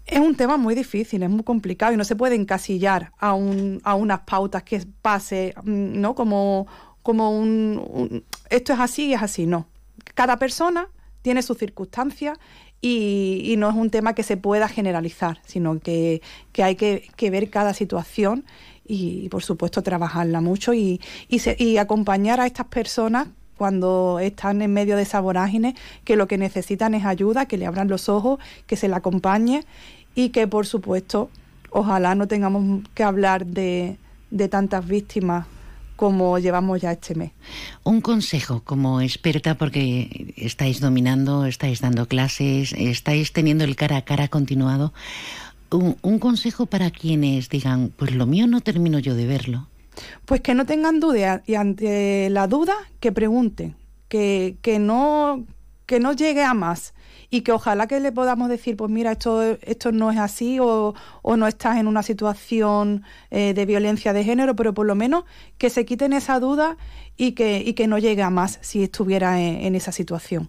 es un tema muy difícil, es muy complicado y no se puede encasillar a, un, a unas pautas que pase, mm, ¿no? Como, como un, esto es así y es así, no cada persona tiene sus circunstancias y, no es un tema que se pueda generalizar, sino que, hay que, ver cada situación y, por supuesto, trabajarla mucho y, y, acompañar a estas personas cuando están en medio de esa vorágine, que lo que necesitan es ayuda, que le abran los ojos, que se le acompañe y que, por supuesto, ojalá no tengamos que hablar de, de tantas víctimas como llevamos ya este mes. Un consejo como experta, porque estáis dominando, estáis dando clases, estáis teniendo el cara a cara continuado. Un, consejo para quienes digan, pues lo mío no termino yo de verlo. Pues que no tengan duda y ante la duda que pregunten, que, que, no, que no llegue a más y que ojalá que le podamos decir, pues mira, esto, esto no es así o, no estás en una situación eh, de violencia de género, pero por lo menos que se quiten esa duda y que, y que no llegue a más si estuviera en, esa situación.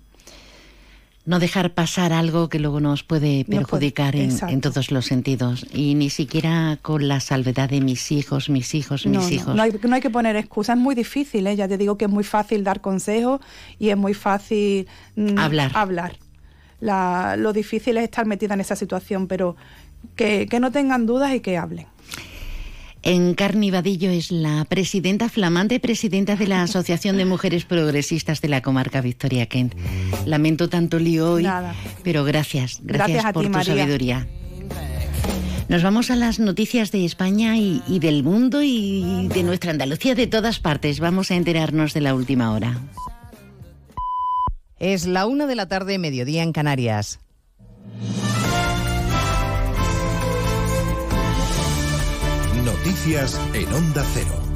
no dejar pasar algo que luego nos puede perjudicar en, todos los sentidos. Y ni siquiera con la salvedad de mis hijos, mis hijos, mis no, hijos. no hay, no hay que poner excusas, es muy difícil, ¿eh? ya te digo que es muy fácil dar consejos y es muy fácil mm, Hablar. hablar. La- lo difícil es estar metida en esa situación, pero que, que no tengan dudas y que hablen. En Carnivadillo es la presidenta, flamante presidenta de la Asociación de Mujeres Progresistas de la comarca Victoria Kent. Lamento tanto lío hoy, Nada. pero gracias, gracias, por ti, tu María. sabiduría. Nos vamos a las noticias de España y, y del mundo y de nuestra Andalucía, de todas partes. Vamos a enterarnos de la última hora. Es la una de la tarde, mediodía en Canarias. Noticias en Onda Cero.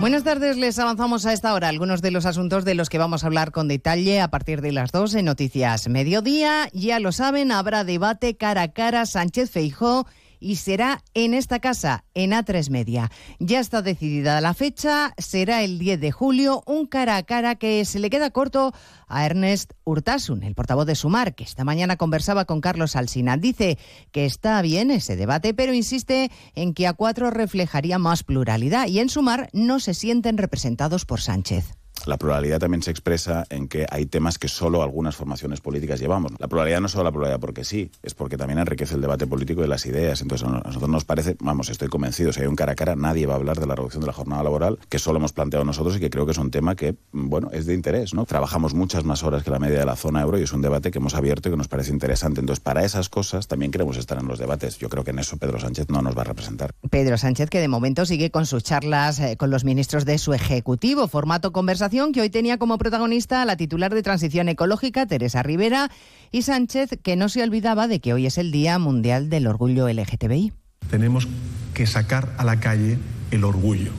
Buenas tardes, les avanzamos a esta hora algunos de los asuntos de los que vamos a hablar con detalle a partir de las dos en Noticias Mediodía. Ya lo saben, habrá debate cara a cara Sánchez Feijó y será en esta casa, en A3 Media. Ya está decidida la fecha, será el 10 de julio, un cara a cara que se le queda corto a Ernest Urtasun, el portavoz de Sumar, que esta mañana conversaba con Carlos Alsina. Dice que está bien ese debate, pero insiste en que a cuatro reflejaría más pluralidad y en Sumar no se sienten representados por Sánchez. La pluralidad también se expresa en que hay temas que solo algunas formaciones políticas llevamos. La pluralidad no es solo la pluralidad porque sí, es porque también enriquece el debate político y las ideas. Entonces, a nosotros nos parece, vamos, estoy convencido, si hay un cara a cara, nadie va a hablar de la reducción de la jornada laboral, que solo hemos planteado nosotros y que creo que es un tema que, bueno, es de interés, ¿no? Trabajamos muchas más horas que la media de la zona euro y es un debate que hemos abierto y que nos parece interesante. Entonces, para esas cosas también queremos estar en los debates. Yo creo que en eso Pedro Sánchez no nos va a representar. Pedro Sánchez, que de momento sigue con sus charlas eh, con los ministros de su Ejecutivo, formato conversación que hoy tenía como protagonista a la titular de Transición Ecológica, Teresa Rivera, y Sánchez, que no se olvidaba de que hoy es el Día Mundial del Orgullo LGTBI. Tenemos que sacar a la calle el orgullo,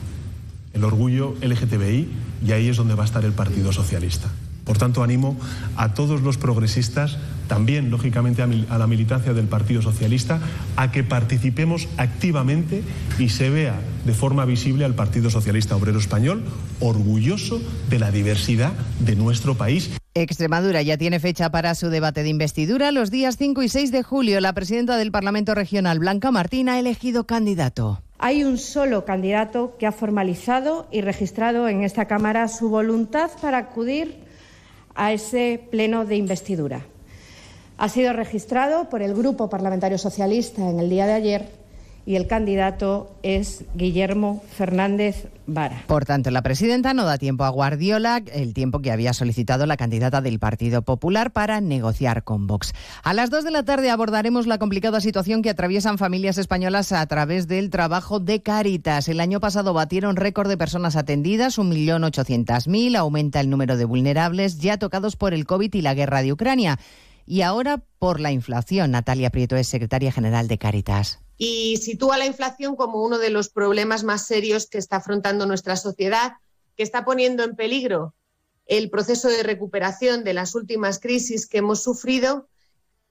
el orgullo LGTBI, y ahí es donde va a estar el Partido Socialista. Por tanto, animo a todos los progresistas, también lógicamente a, mil- a la militancia del Partido Socialista, a que participemos activamente y se vea de forma visible al Partido Socialista Obrero Español orgulloso de la diversidad de nuestro país. Extremadura ya tiene fecha para su debate de investidura. Los días 5 y 6 de julio, la presidenta del Parlamento Regional, Blanca Martín, ha elegido candidato. Hay un solo candidato que ha formalizado y registrado en esta Cámara su voluntad para acudir a ese pleno de investidura. Ha sido registrado por el Grupo Parlamentario Socialista en el día de ayer y el candidato es Guillermo Fernández Vara. Por tanto, la presidenta no da tiempo a Guardiola, el tiempo que había solicitado la candidata del Partido Popular para negociar con Vox. A las 2 de la tarde abordaremos la complicada situación que atraviesan familias españolas a través del trabajo de Cáritas. El año pasado batieron récord de personas atendidas, 1.800.000, aumenta el número de vulnerables ya tocados por el COVID y la guerra de Ucrania. Y ahora por la inflación. Natalia Prieto es secretaria general de Cáritas. y sitúa la inflación como uno de los problemas más serios que está afrontando nuestra sociedad, que está poniendo en peligro el proceso de recuperación de las últimas crisis que hemos sufrido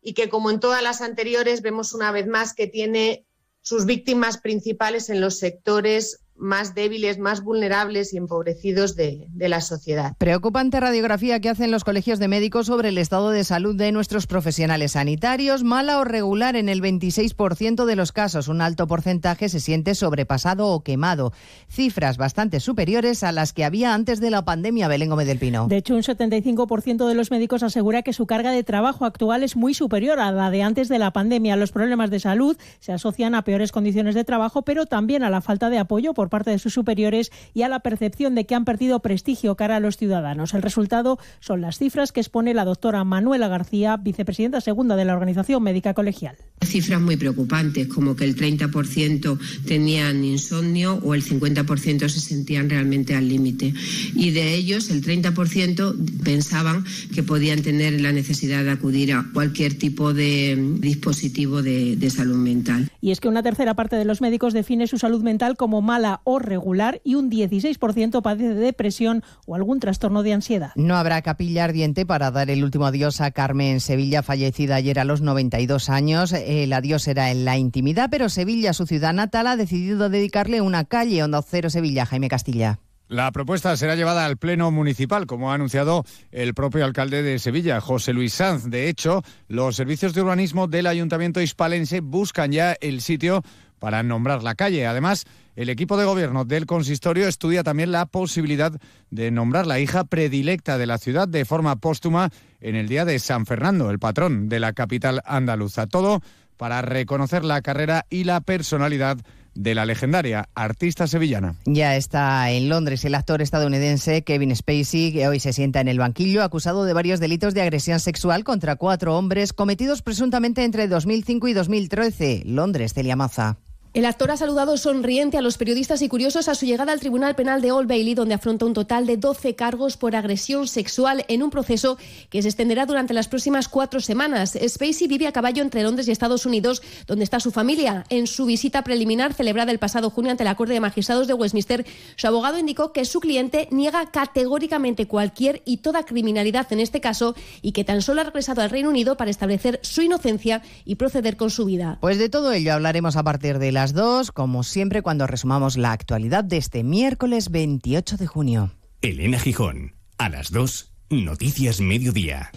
y que, como en todas las anteriores, vemos una vez más que tiene sus víctimas principales en los sectores más débiles, más vulnerables y empobrecidos de, de la sociedad. Preocupante radiografía que hacen los colegios de médicos sobre el estado de salud de nuestros profesionales sanitarios, mala o regular en el 26% de los casos. Un alto porcentaje se siente sobrepasado o quemado. Cifras bastante superiores a las que había antes de la pandemia, Belén Gómez del Pino. De hecho, un 75% de los médicos asegura que su carga de trabajo actual es muy superior a la de antes de la pandemia. Los problemas de salud se asocian a peores condiciones de trabajo, pero también a la falta de apoyo por parte de sus superiores y a la percepción de que han perdido prestigio cara a los ciudadanos. El resultado son las cifras que expone la doctora Manuela García, vicepresidenta segunda de la Organización Médica Colegial. Cifras muy preocupantes, como que el 30% tenían insomnio o el 50% se sentían realmente al límite. Y de ellos, el 30% pensaban que podían tener la necesidad de acudir a cualquier tipo de dispositivo de, de salud mental. Y es que una tercera parte de los médicos define su salud mental como mala o regular y un 16% padece de depresión o algún trastorno de ansiedad. No habrá capilla ardiente para dar el último adiós a Carmen Sevilla, fallecida ayer a los 92 años. El adiós era en la intimidad, pero Sevilla, su ciudad natal, ha decidido dedicarle una calle, Onda Cero Sevilla, Jaime Castilla. La propuesta será llevada al Pleno Municipal, como ha anunciado el propio alcalde de Sevilla, José Luis Sanz. De hecho, los servicios de urbanismo del Ayuntamiento hispalense buscan ya el sitio para nombrar la calle. Además, el equipo de gobierno del consistorio estudia también la posibilidad de nombrar la hija predilecta de la ciudad de forma póstuma en el día de San Fernando, el patrón de la capital andaluza. Todo para reconocer la carrera y la personalidad de la legendaria artista sevillana. Ya está en Londres el actor estadounidense Kevin Spacey, que hoy se sienta en el banquillo, acusado de varios delitos de agresión sexual contra cuatro hombres cometidos presuntamente entre 2005 y 2013. Londres, Celia Maza. El actor ha saludado sonriente a los periodistas y curiosos a su llegada al Tribunal Penal de Old Bailey, donde afronta un total de 12 cargos por agresión sexual en un proceso que se extenderá durante las próximas cuatro semanas. Spacey vive a caballo entre Londres y Estados Unidos, donde está su familia. En su visita preliminar celebrada el pasado junio ante la Corte de Magistrados de Westminster, su abogado indicó que su cliente niega categóricamente cualquier y toda criminalidad en este caso y que tan solo ha regresado al Reino Unido para establecer su inocencia y proceder con su vida. Pues de todo ello hablaremos a partir de la las dos, como siempre, cuando resumamos la actualidad de este miércoles 28 de junio. Elena Gijón, a las 2, Noticias Mediodía.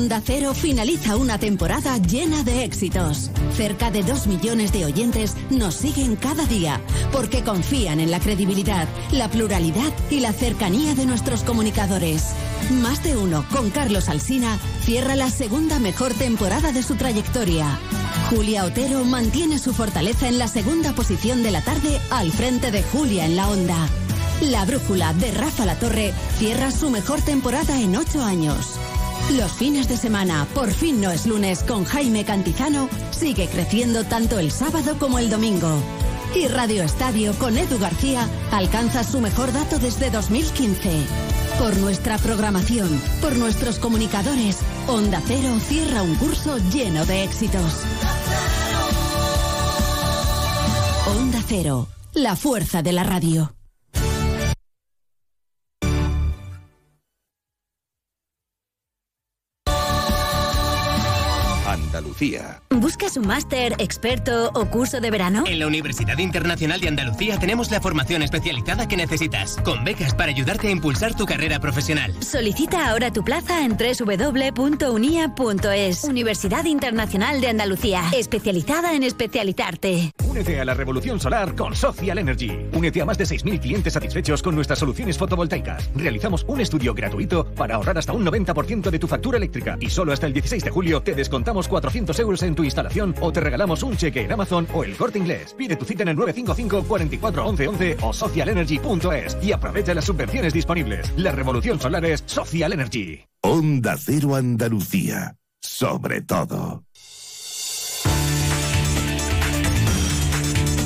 Onda Cero finaliza una temporada llena de éxitos. Cerca de dos millones de oyentes nos siguen cada día porque confían en la credibilidad, la pluralidad y la cercanía de nuestros comunicadores. Más de uno con Carlos Alsina cierra la segunda mejor temporada de su trayectoria. Julia Otero mantiene su fortaleza en la segunda posición de la tarde al frente de Julia en la Onda. La brújula de Rafa La Torre cierra su mejor temporada en ocho años. Los fines de semana, por fin no es lunes, con Jaime Cantizano, sigue creciendo tanto el sábado como el domingo. Y Radio Estadio con Edu García alcanza su mejor dato desde 2015. Por nuestra programación, por nuestros comunicadores, Onda Cero cierra un curso lleno de éxitos. Onda Cero, la fuerza de la radio. Andalucía. ¿Buscas un máster, experto o curso de verano? En la Universidad Internacional de Andalucía tenemos la formación especializada que necesitas, con becas para ayudarte a impulsar tu carrera profesional. Solicita ahora tu plaza en www.unia.es. Universidad Internacional de Andalucía, especializada en especializarte. Únete a la revolución solar con Social Energy. Únete a más de 6.000 clientes satisfechos con nuestras soluciones fotovoltaicas. Realizamos un estudio gratuito para ahorrar hasta un 90% de tu factura eléctrica y solo hasta el 16 de julio te descontamos 400 euros en tu instalación o te regalamos un cheque en Amazon o el corte inglés. Pide tu cita en el 955 44 11 11 o socialenergy.es y aprovecha las subvenciones disponibles. La revolución solar es Social Energy. Onda Cero Andalucía. Sobre todo.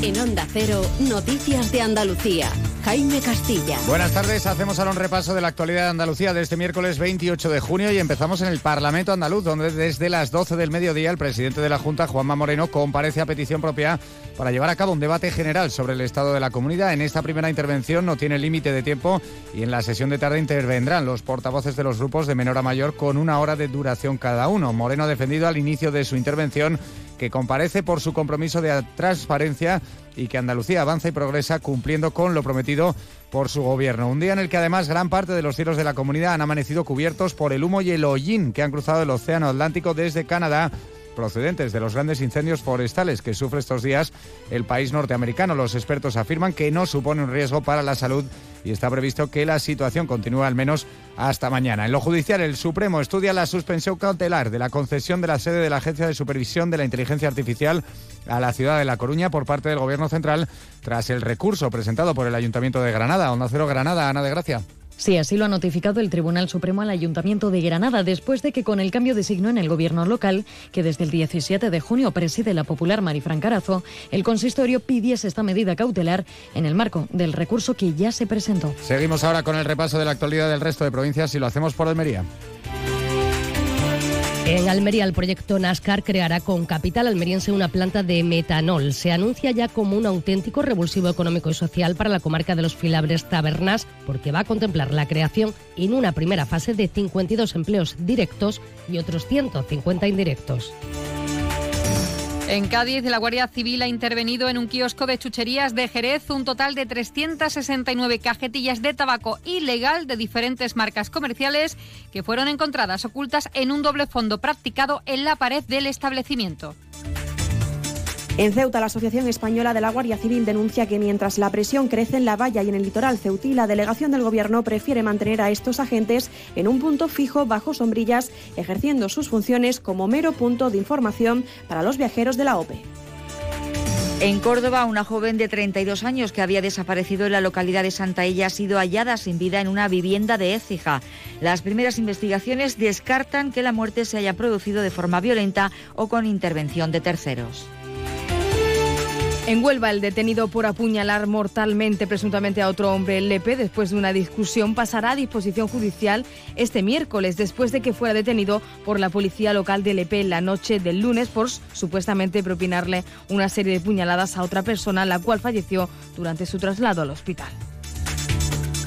En Onda Cero, Noticias de Andalucía. Jaime Castilla. Buenas tardes, hacemos ahora un repaso de la actualidad de Andalucía de este miércoles 28 de junio y empezamos en el Parlamento andaluz, donde desde las 12 del mediodía el presidente de la Junta, Juanma Moreno, comparece a petición propia para llevar a cabo un debate general sobre el estado de la comunidad. En esta primera intervención no tiene límite de tiempo y en la sesión de tarde intervendrán los portavoces de los grupos de menor a mayor con una hora de duración cada uno. Moreno ha defendido al inicio de su intervención que comparece por su compromiso de transparencia y que Andalucía avanza y progresa cumpliendo con lo prometido por su gobierno. Un día en el que además gran parte de los cielos de la comunidad han amanecido cubiertos por el humo y el hollín que han cruzado el Océano Atlántico desde Canadá procedentes de los grandes incendios forestales que sufre estos días el país norteamericano. Los expertos afirman que no supone un riesgo para la salud y está previsto que la situación continúe al menos hasta mañana. En lo judicial, el Supremo estudia la suspensión cautelar de la concesión de la sede de la Agencia de Supervisión de la Inteligencia Artificial a la ciudad de La Coruña por parte del Gobierno Central tras el recurso presentado por el Ayuntamiento de Granada. Onda Cero Granada, Ana de Gracia. Sí, así lo ha notificado el Tribunal Supremo al Ayuntamiento de Granada después de que con el cambio de signo en el gobierno local, que desde el 17 de junio preside la popular Marifran Carazo, el consistorio pidiese esta medida cautelar en el marco del recurso que ya se presentó. Seguimos ahora con el repaso de la actualidad del resto de provincias y lo hacemos por Almería. En Almería, el proyecto NASCAR creará con capital almeriense una planta de metanol. Se anuncia ya como un auténtico revulsivo económico y social para la comarca de los Filabres Tabernas, porque va a contemplar la creación en una primera fase de 52 empleos directos y otros 150 indirectos. En Cádiz, la Guardia Civil ha intervenido en un kiosco de chucherías de Jerez un total de 369 cajetillas de tabaco ilegal de diferentes marcas comerciales que fueron encontradas ocultas en un doble fondo practicado en la pared del establecimiento. En Ceuta, la Asociación Española de la Guardia Civil denuncia que mientras la presión crece en la valla y en el litoral ceutí, la delegación del Gobierno prefiere mantener a estos agentes en un punto fijo bajo sombrillas, ejerciendo sus funciones como mero punto de información para los viajeros de la OPE. En Córdoba, una joven de 32 años que había desaparecido en la localidad de Santa Ella ha sido hallada sin vida en una vivienda de Écija. Las primeras investigaciones descartan que la muerte se haya producido de forma violenta o con intervención de terceros. En Huelva, el detenido por apuñalar mortalmente presuntamente a otro hombre, Lepe, después de una discusión, pasará a disposición judicial este miércoles, después de que fuera detenido por la policía local de Lepe la noche del lunes por supuestamente propinarle una serie de puñaladas a otra persona, la cual falleció durante su traslado al hospital.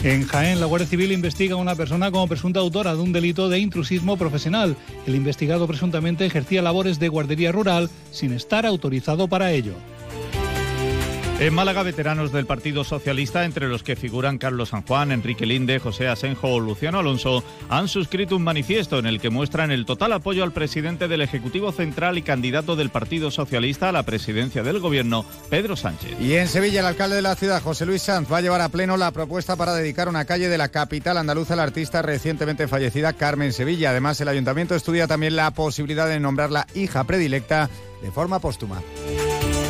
En Jaén, la Guardia Civil investiga a una persona como presunta autora de un delito de intrusismo profesional. El investigado presuntamente ejercía labores de guardería rural sin estar autorizado para ello. En Málaga, veteranos del Partido Socialista, entre los que figuran Carlos San Juan, Enrique Linde, José Asenjo o Luciano Alonso, han suscrito un manifiesto en el que muestran el total apoyo al presidente del Ejecutivo Central y candidato del Partido Socialista a la presidencia del Gobierno, Pedro Sánchez. Y en Sevilla, el alcalde de la ciudad, José Luis Sanz, va a llevar a pleno la propuesta para dedicar una calle de la capital andaluza a la artista recientemente fallecida Carmen Sevilla. Además, el ayuntamiento estudia también la posibilidad de nombrarla hija predilecta de forma póstuma.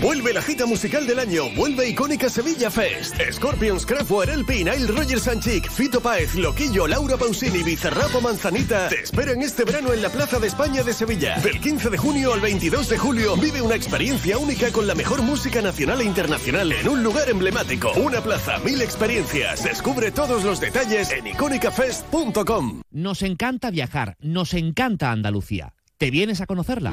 Vuelve la gita musical del año, vuelve icónica Sevilla Fest. Scorpions, Kraftwerk, El Nile Rogers Sanchik, Fito Páez, Loquillo, Laura Pausini, Bizarrapo Manzanita te esperan este verano en la Plaza de España de Sevilla. Del 15 de junio al 22 de julio vive una experiencia única con la mejor música nacional e internacional en un lugar emblemático. Una plaza, mil experiencias. Descubre todos los detalles en icónicafest.com. Nos encanta viajar, nos encanta Andalucía. ¿Te vienes a conocerla?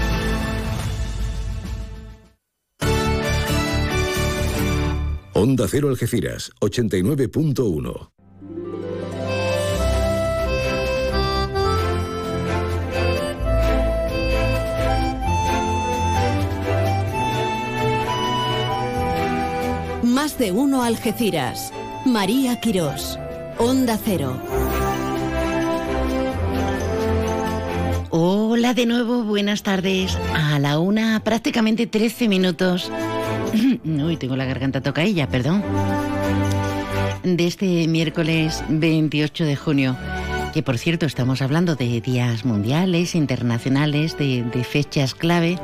Onda Cero Algeciras, 89.1. Más de uno Algeciras. María Quirós. Onda Cero. Hola de nuevo, buenas tardes. A la una, prácticamente 13 minutos. Uy, tengo la garganta tocailla, perdón. De este miércoles 28 de junio, que por cierto estamos hablando de días mundiales, internacionales, de, de fechas clave,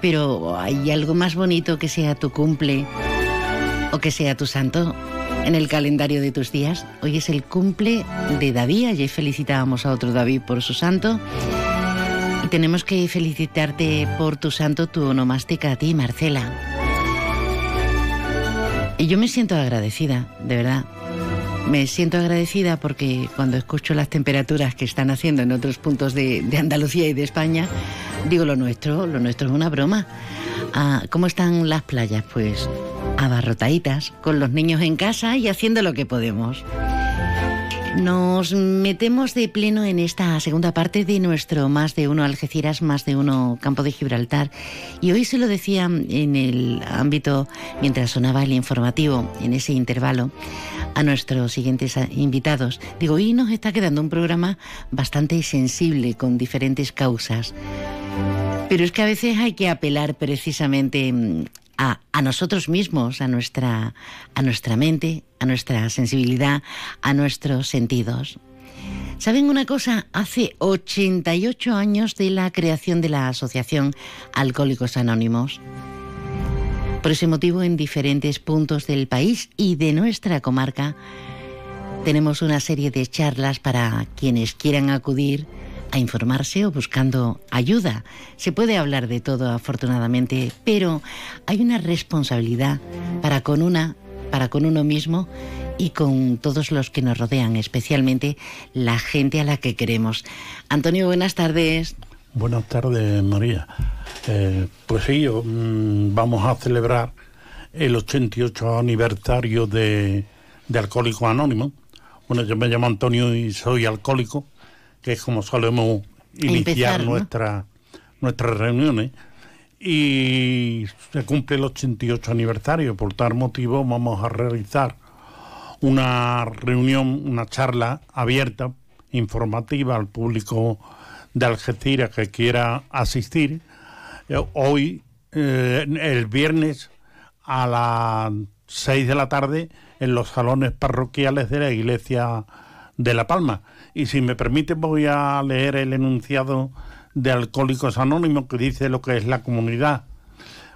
pero hay algo más bonito que sea tu cumple o que sea tu santo en el calendario de tus días. Hoy es el cumple de David, ayer felicitábamos a otro David por su santo. Y tenemos que felicitarte por tu santo, tu onomástica a ti, Marcela. Y yo me siento agradecida, de verdad. Me siento agradecida porque cuando escucho las temperaturas que están haciendo en otros puntos de, Andalucía y de España, digo lo nuestro, lo nuestro es una broma. Ah, ¿Cómo están las playas? Pues abarrotaditas, con los niños en casa y haciendo lo que podemos. Nos metemos de pleno en esta segunda parte de nuestro Más de Uno Algeciras, Más de Uno Campo de Gibraltar. Y hoy se lo decía en el ámbito, mientras sonaba el informativo, en ese intervalo, a nuestros siguientes invitados. Digo, hoy nos está quedando un programa bastante sensible, con diferentes causas. Pero es que a veces hay que apelar precisamente mm, a, nosotros mismos, a nuestra, a nuestra mente, a nuestra sensibilidad, a nuestros sentidos. ¿Saben una cosa? Hace 88 años de la creación de la Asociación Alcohólicos Anónimos. Por ese motivo, en diferentes puntos del país y de nuestra comarca, tenemos una serie de charlas para quienes quieran acudir a informarse o buscando ayuda. Se puede hablar de todo afortunadamente, pero hay una responsabilidad para con una, para con uno mismo y con todos los que nos rodean, especialmente la gente a la que queremos. Antonio, buenas tardes. Buenas tardes, María. Eh, pues sí, mm, vamos a celebrar el 88 aniversario de, de Alcohólicos Anónimos. Bueno, yo me llamo Antonio y soy alcohólico, que es como solemos iniciar nuestra, nuestras reuniones. Y se cumple el 88 aniversario, por tal motivo vamos a realizar una reunión, una charla abierta, informativa al público de Algeciras que quiera asistir. Eh, hoy, eh, el viernes, a las 6 de la tarde, en los salones parroquiales de la iglesia de La Palma. Y si me permite, voy a leer el enunciado de Alcohólicos Anónimos que dice lo que es la comunidad.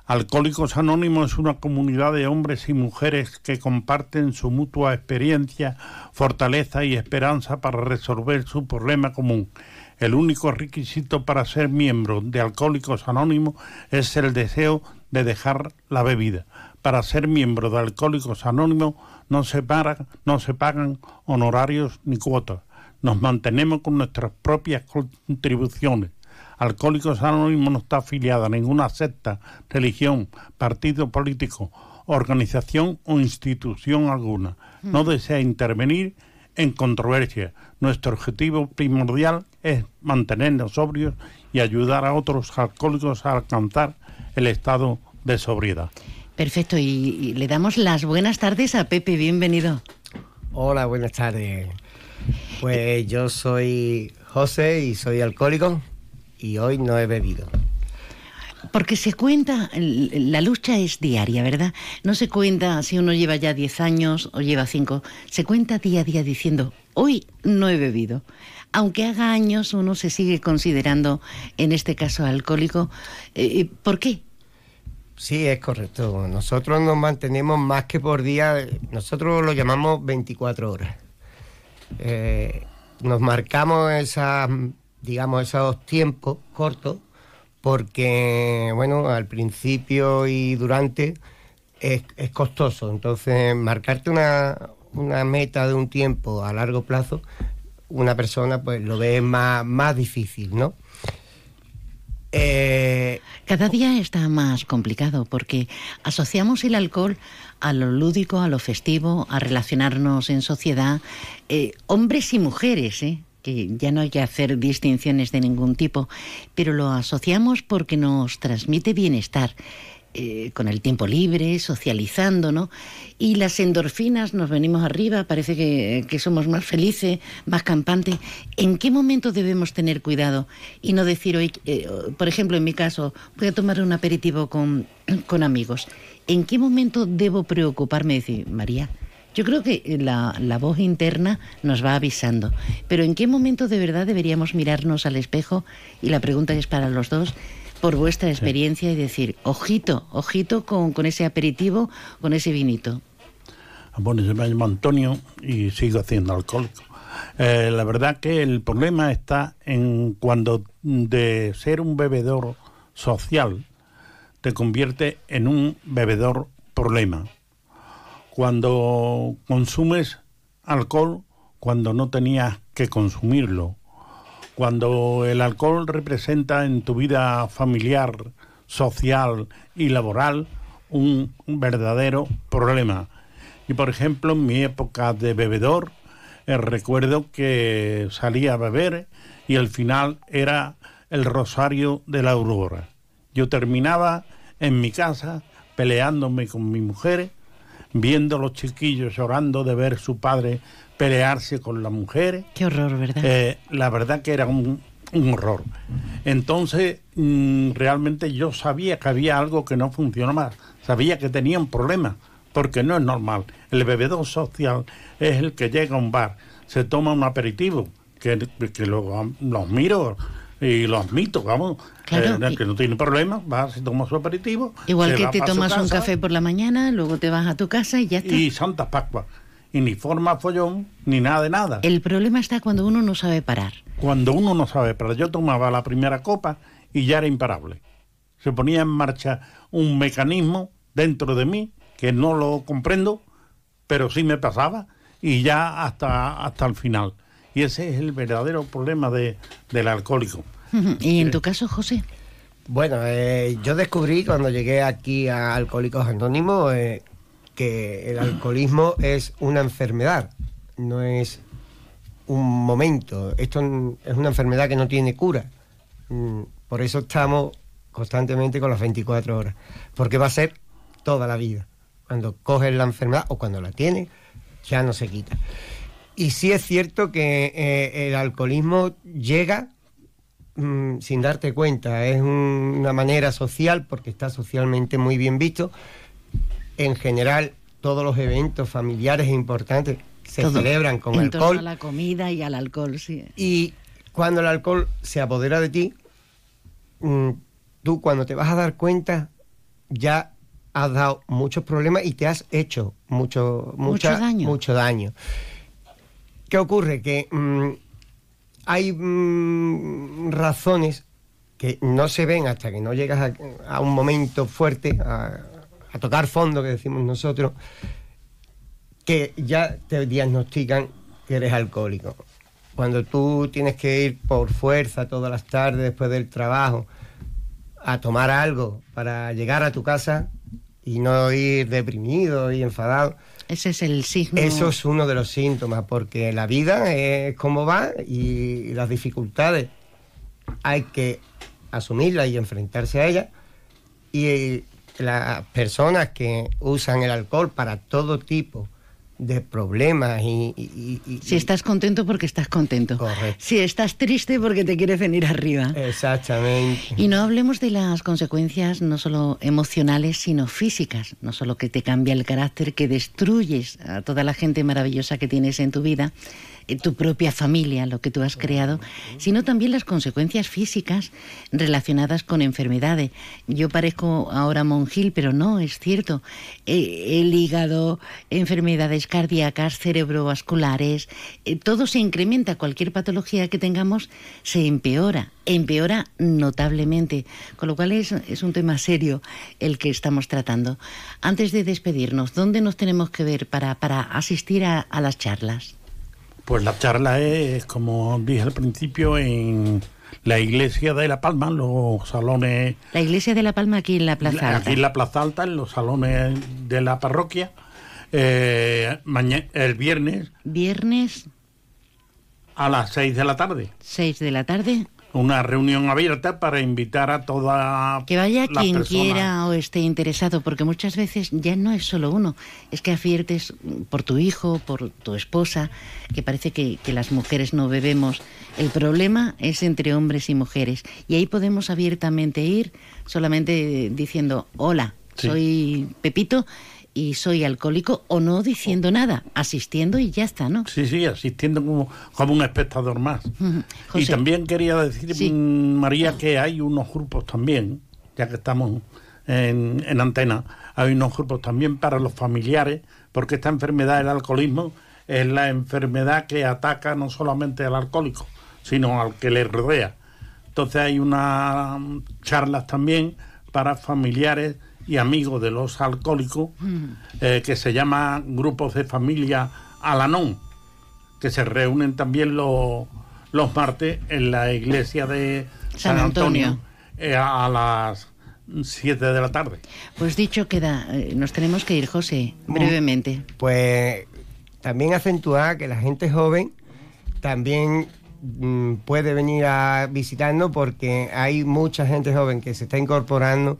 Alcohólicos Anónimos es una comunidad de hombres y mujeres que comparten su mutua experiencia, fortaleza y esperanza para resolver su problema común. El único requisito para ser miembro de Alcohólicos Anónimos es el deseo de dejar la bebida. Para ser miembro de Alcohólicos Anónimos no se, no se pagan honorarios ni cuotas. Nos mantenemos con nuestras propias contribuciones. Alcohólicos Anónimos no está afiliada a ninguna secta, religión, partido político, organización o institución alguna. No desea intervenir en controversia. Nuestro objetivo primordial es mantenernos sobrios y ayudar a otros alcohólicos a alcanzar el estado de sobriedad. Perfecto, y, le damos las buenas tardes a Pepe, bienvenido. Hola, buenas tardes. Pues yo soy José y soy alcohólico y hoy no he bebido. Porque se cuenta, la lucha es diaria, ¿verdad? No se cuenta si uno lleva ya 10 años o lleva 5, se cuenta día a día diciendo, hoy no he bebido. Aunque haga años, uno se sigue considerando, en este caso, alcohólico. Eh, eh, ¿Por qué? Sí, es correcto. Nosotros nos mantenemos más que por día, nosotros lo llamamos 24 horas. Eh, nos marcamos esas digamos, esos tiempos cortos, porque, bueno, al principio y durante es, costoso. Entonces, marcarte una, una, meta de un tiempo a largo plazo, una persona pues lo ve más, más difícil, ¿no? Eh, Cada día está más complicado porque asociamos el alcohol a lo lúdico, a lo festivo, a relacionarnos en sociedad, eh, hombres y mujeres, ¿eh? que ya no hay que hacer distinciones de ningún tipo, pero lo asociamos porque nos transmite bienestar. Eh, con el tiempo libre, socializando, ¿no? Y las endorfinas nos venimos arriba, parece que, somos más felices, más campantes. ¿En qué momento debemos tener cuidado y no decir hoy, eh, por ejemplo, en mi caso, voy a tomar un aperitivo con, con amigos? ¿En qué momento debo preocuparme decir, María, yo creo que la, la, voz interna nos va avisando. Pero ¿en qué momento de verdad deberíamos mirarnos al espejo? Y la pregunta es para los dos, por vuestra experiencia, y decir, ojito, ojito con, con ese aperitivo, con ese vinito. Bueno, yo me llamo Antonio y sigo haciendo alcohólico. Eh, la verdad que el problema está en cuando de ser un bebedor social te convierte en un bebedor problema cuando consumes alcohol cuando no tenías que consumirlo, cuando el alcohol representa en tu vida familiar, social y laboral un verdadero problema. Y por ejemplo, en mi época de bebedor, eh, recuerdo que salía a beber y el final era el rosario de la aurora. Yo terminaba en mi casa peleándome con mi mujer viendo a los chiquillos llorando de ver su padre pelearse con la mujer. Qué horror, ¿verdad? Eh, la verdad que era un, horror. Entonces, mm, realmente yo sabía que había algo que no funcionaba, sabía que tenía un problema, porque no es normal. El bebedor social es el que llega a un bar, se toma un aperitivo, que, que lo, los miro y lo admito, vamos, eh, que no tiene problema, va, se toma su aperitivo. Igual que te tomas un café por la mañana, luego te vas a tu casa y ya está. Y Santa Pascua. y ni forma follón, ni nada de nada. El problema está cuando uno no sabe parar. Cuando uno no sabe parar. Yo tomaba la primera copa y ya era imparable. Se ponía en marcha un mecanismo dentro de mí que no lo comprendo, pero sí me pasaba y ya hasta, hasta el final. Y ese es el verdadero problema de, del alcohólico. ¿Y en tu caso, José? Bueno, eh, yo descubrí cuando llegué aquí a Alcohólicos Anónimos eh, que el alcoholismo es una enfermedad, no es un momento. Esto es una enfermedad que no tiene cura. Mm, Por eso estamos constantemente con las 24 horas, porque va a ser toda la vida. Cuando coges la enfermedad o cuando la tienes, ya no se quita. Y sí es cierto que eh, el alcoholismo llega mm, sin darte cuenta. Es un- una manera social, porque está socialmente muy bien visto. En general, todos los eventos familiares importantes se Todo celebran con en torno alcohol. a la comida y al alcohol, sí. Y cuando el alcohol se apodera de ti, mm, tú cuando te vas a dar cuenta ya has dado muchos problemas y te has hecho mucho, mucha- Mucho daño. mucho daño. ¿Qué ocurre? Que mm, hay mm, razones que no se ven hasta que no llegas a, un momento fuerte, a, a tocar fondo, que decimos nosotros, que ya te diagnostican que eres alcohólico. Cuando tú tienes que ir por fuerza todas las tardes después del trabajo a tomar algo para llegar a tu casa y no ir deprimido y enfadado. Ese es el signo. Eso es uno de los síntomas, porque la vida es como va y las dificultades hay que asumirlas y enfrentarse a ellas. Y las personas que usan el alcohol para todo tipo de problemas y, y- y- Si estás contento porque estás contento. Si estás triste porque te quieres venir arriba. Exactamente. Y no hablemos de las consecuencias no solo emocionales, sino físicas. No solo que te cambia el carácter, que destruyes a toda la gente maravillosa que tienes en tu vida, tu propia familia, lo que tú has creado, sino también las consecuencias físicas relacionadas con enfermedades. Yo parezco ahora monjil, pero no, es cierto. Eh, el hígado, enfermedades cardíacas, cerebrovasculares, eh, todo se incrementa. Cualquier patología que tengamos se empeora, empeora notablemente. Con lo cual es, un tema serio el que estamos tratando. Antes de despedirnos, ¿dónde nos tenemos que ver para, para asistir a las charlas? Pues la charla es, como dije al principio, en la iglesia de La Palma, los salones, La iglesia de La Palma aquí en la Plaza Alta. aquí en la Plaza Alta, en los salones de la parroquia, eh, maña- el viernes Viernes, a las 6 de la tarde. 6 de la tarde. Una reunión abierta para invitar a toda Que vaya quien quiera o esté interesado, porque muchas veces ya no es solo uno, es que adviertes por tu hijo, por tu esposa, que parece que, que las mujeres no bebemos. El problema es entre hombres y mujeres, y ahí podemos abiertamente ir solamente diciendo, hola, Sí. soy Pepito y soy alcohólico, o no diciendo nada, asistiendo y ya está, ¿no? Sí, sí, asistiendo como, como un espectador más. Y también quería decir, mm, María, que hay unos grupos también, ya que estamos en, en antena, hay unos grupos también para los familiares, porque esta enfermedad, el alcoholismo, es la enfermedad que ataca no solamente al alcohólico, sino al que le rodea. Entonces hay unas charlas también para familiares y amigos de los alcohólicos eh, que se llama Grupos de Familia Alanón, que se reúnen también los, los martes en la iglesia de San, San Antonio, Antonio. eh, a las 7 de la tarde. Pues dicho queda, eh, nos tenemos que ir, José, brevemente. Pues también acentuar que la gente joven también mm, puede venir a visitarnos porque hay mucha gente joven que se está incorporando,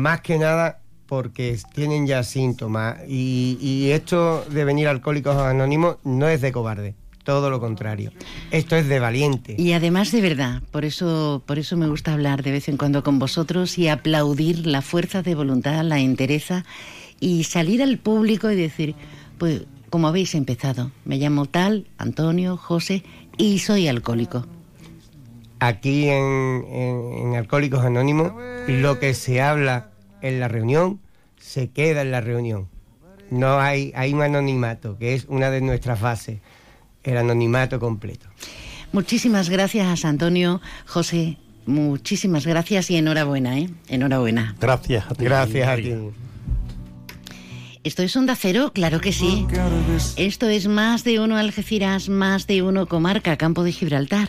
más que nada porque tienen ya síntomas. Y, esto de venir Alcohólicos Anónimos no es de cobarde, todo lo contrario. Esto es de valiente. Y además de verdad, por eso, por eso me gusta hablar de vez en cuando con vosotros y aplaudir la fuerza de voluntad, la entereza y salir al público y decir, pues como habéis empezado, me llamo tal, Antonio, José y soy alcohólico. Aquí en, en- en Alcohólicos Anónimos, lo que se habla en la reunión se queda en la reunión. no hay, hay un anonimato, que es una de nuestras bases, el anonimato completo. Muchísimas gracias, Antonio. José, muchísimas gracias y enhorabuena, ¿eh? Enhorabuena. Gracias a ti. Gracias a ti. ¿Esto es Onda Cero? Claro que sí. Esto es más de uno Algeciras, más de uno Comarca, Campo de Gibraltar.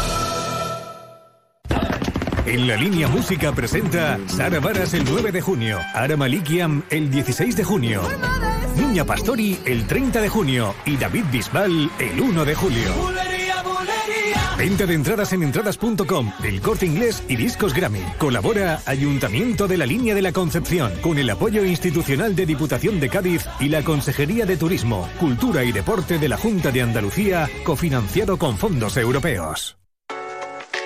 En la línea música presenta Sara Varas el 9 de junio, Ara Malikiam el 16 de junio, Niña Pastori el 30 de junio y David Bisbal el 1 de julio. Venta de entradas en entradas.com, El Corte Inglés y Discos Grammy. Colabora Ayuntamiento de la Línea de la Concepción con el apoyo institucional de Diputación de Cádiz y la Consejería de Turismo, Cultura y Deporte de la Junta de Andalucía, cofinanciado con fondos europeos.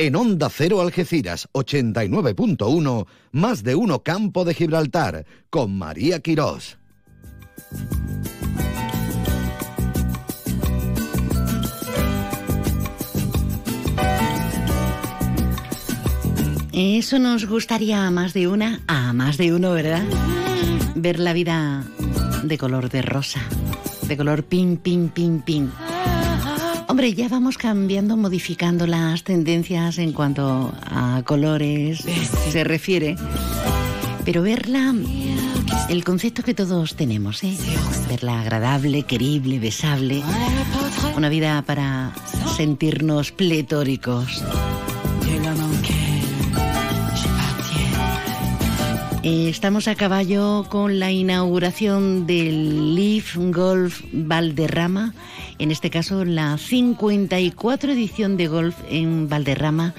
En Onda Cero Algeciras 89.1, más de uno Campo de Gibraltar, con María Quirós. Eso nos gustaría a más de una, a más de uno, ¿verdad? Ver la vida de color de rosa, de color pin, pin, pin, pin. Hombre, ya vamos cambiando, modificando las tendencias en cuanto a colores se refiere. Pero verla, el concepto que todos tenemos, ¿eh? Verla agradable, querible, besable. Una vida para sentirnos pletóricos. Estamos a caballo con la inauguración del Leaf Golf Valderrama, en este caso la 54 edición de golf en Valderrama,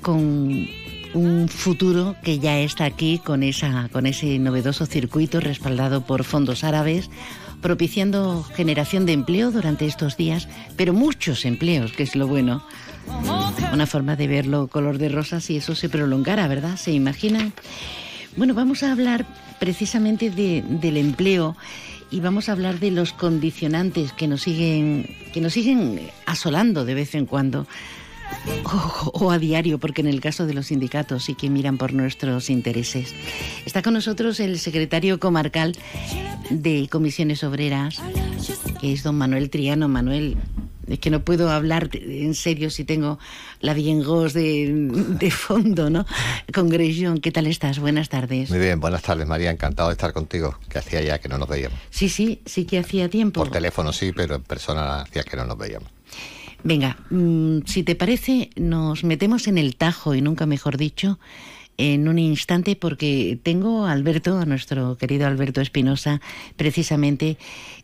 con un futuro que ya está aquí con, esa, con ese novedoso circuito respaldado por fondos árabes, propiciando generación de empleo durante estos días, pero muchos empleos, que es lo bueno. Una forma de verlo color de rosa si eso se prolongara, ¿verdad? ¿Se imaginan? Bueno, vamos a hablar precisamente de- del empleo y vamos a hablar de los condicionantes que nos siguen, que nos siguen asolando de vez en cuando. O, o a diario, porque en el caso de los sindicatos sí que miran por nuestros intereses. Está con nosotros el secretario comarcal de Comisiones Obreras, que es don Manuel Triano. Manuel, es que no puedo hablar en serio si tengo la viengos de, de fondo, ¿no? Congregación, ¿qué tal estás? Buenas tardes. Muy bien, buenas tardes María, encantado de estar contigo, que hacía ya que no nos veíamos. Sí, sí, sí que hacía tiempo. Por teléfono sí, pero en persona hacía que no nos veíamos. Venga, mm, si te parece, nos metemos en el tajo, y nunca mejor dicho, en un instante, porque tengo a Alberto, a nuestro querido Alberto Espinosa, precisamente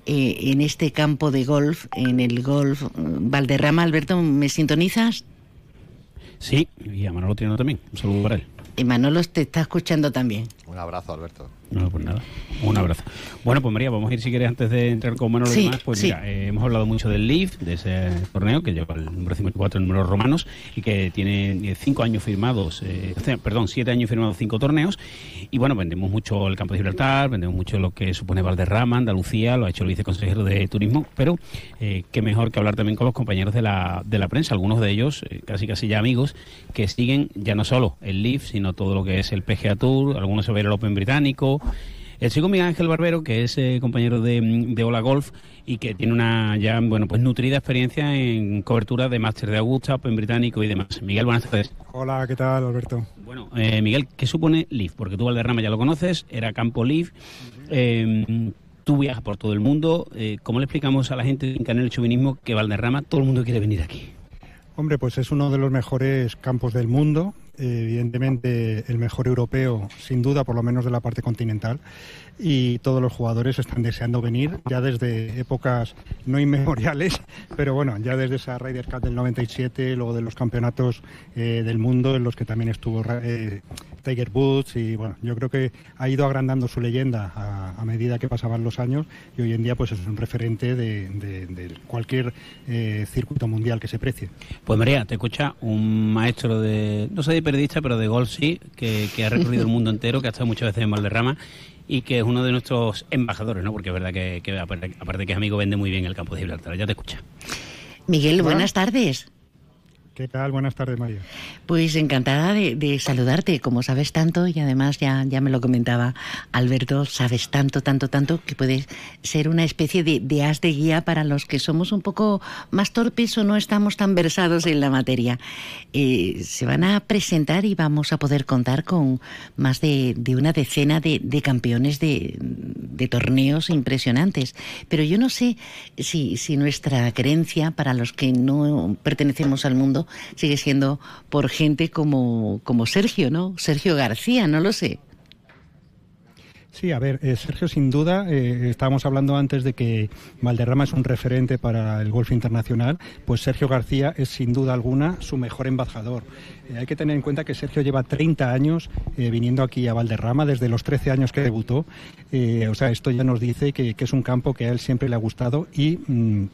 eh, en este campo de golf, en el golf mm, Valderrama. Alberto, ¿me sintonizas? Sí, y a Manolo tiene también. Un saludo para él. Y Manolo te está escuchando también. Un abrazo Alberto. No, pues nada. Un abrazo. Bueno, pues María, vamos a ir si quieres antes de entrar con Manuel Sí, demás. Pues sí. mira, eh, hemos hablado mucho del Leaf, de ese torneo que lleva el número 54 en números romanos y que tiene 5 años firmados, eh, perdón, 7 años firmados, 5 torneos. Y bueno, vendemos mucho el campo de Gibraltar, vendemos mucho lo que supone Valderrama, Andalucía, lo ha hecho el viceconsejero de Turismo, pero eh, qué mejor que hablar también con los compañeros de la, de la prensa, algunos de ellos eh, casi casi ya amigos, que siguen ya no solo el Leaf, sino todo lo que es el PGA Tour, algunos se va a ir al Open británico. Estoy con Miguel Ángel Barbero, que es eh, compañero de, de Ola Golf y que tiene una ya bueno pues nutrida experiencia en cobertura de máster de Augusta, Open británico y demás. Miguel, buenas tardes. Hola, ¿qué tal, Alberto? Bueno, eh, Miguel, ¿qué supone Leaf? Porque tú Valderrama ya lo conoces, era campo Leaf. Eh, tú viajas por todo el mundo. Eh, ¿Cómo le explicamos a la gente en Canal el Chauvinismo que Valderrama todo el mundo quiere venir aquí? Hombre, pues es uno de los mejores campos del mundo, eh, evidentemente el mejor europeo, sin duda, por lo menos de la parte continental, y todos los jugadores están deseando venir ya desde épocas no inmemoriales, pero bueno, ya desde esa Ryder Cup del 97, luego de los campeonatos eh, del mundo en los que también estuvo eh, Tiger Woods, y bueno, yo creo que ha ido agrandando su leyenda a, a medida que pasaban los años, y hoy en día pues es un referente de, de- de cualquier eh, circuito mundial que se precie. Pues María, te escucha un maestro de, no sé de periodista, pero de golf sí, que, que ha recorrido el mundo entero, que ha estado muchas veces en Valderrama y que es uno de nuestros embajadores, ¿no? Porque es verdad que, que aparte, aparte que es amigo, vende muy bien el campo de Gibraltar. Ya te escucha. Miguel, buenas tardes. ¿Qué tal? Buenas tardes, María. Pues encantada de, saludarte, como sabes tanto y además ya, ya me lo comentaba Alberto, sabes tanto, tanto, tanto que puedes ser una especie de, de as de guía para los que somos un poco más torpes o no estamos tan versados en la materia. Eh, se van a presentar y vamos a poder contar con más de, de una decena de, campeones de torneos impresionantes. Pero yo no sé si, si nuestra creencia para los que no pertenecemos al mundo sigue siendo por gente como, como Sergio, ¿no? Sergio García, no lo sé. Sí, a ver, eh, Sergio, sin duda, eh, estábamos hablando antes de que Valderrama es un referente para el golf internacional, pues Sergio García es sin duda alguna su mejor embajador. Eh, hay que tener en cuenta que Sergio lleva 30 años viniendo aquí a Valderrama, desde los 13 años que debutó. O sea, esto ya nos dice que, es un campo que a él siempre le ha gustado y... mm,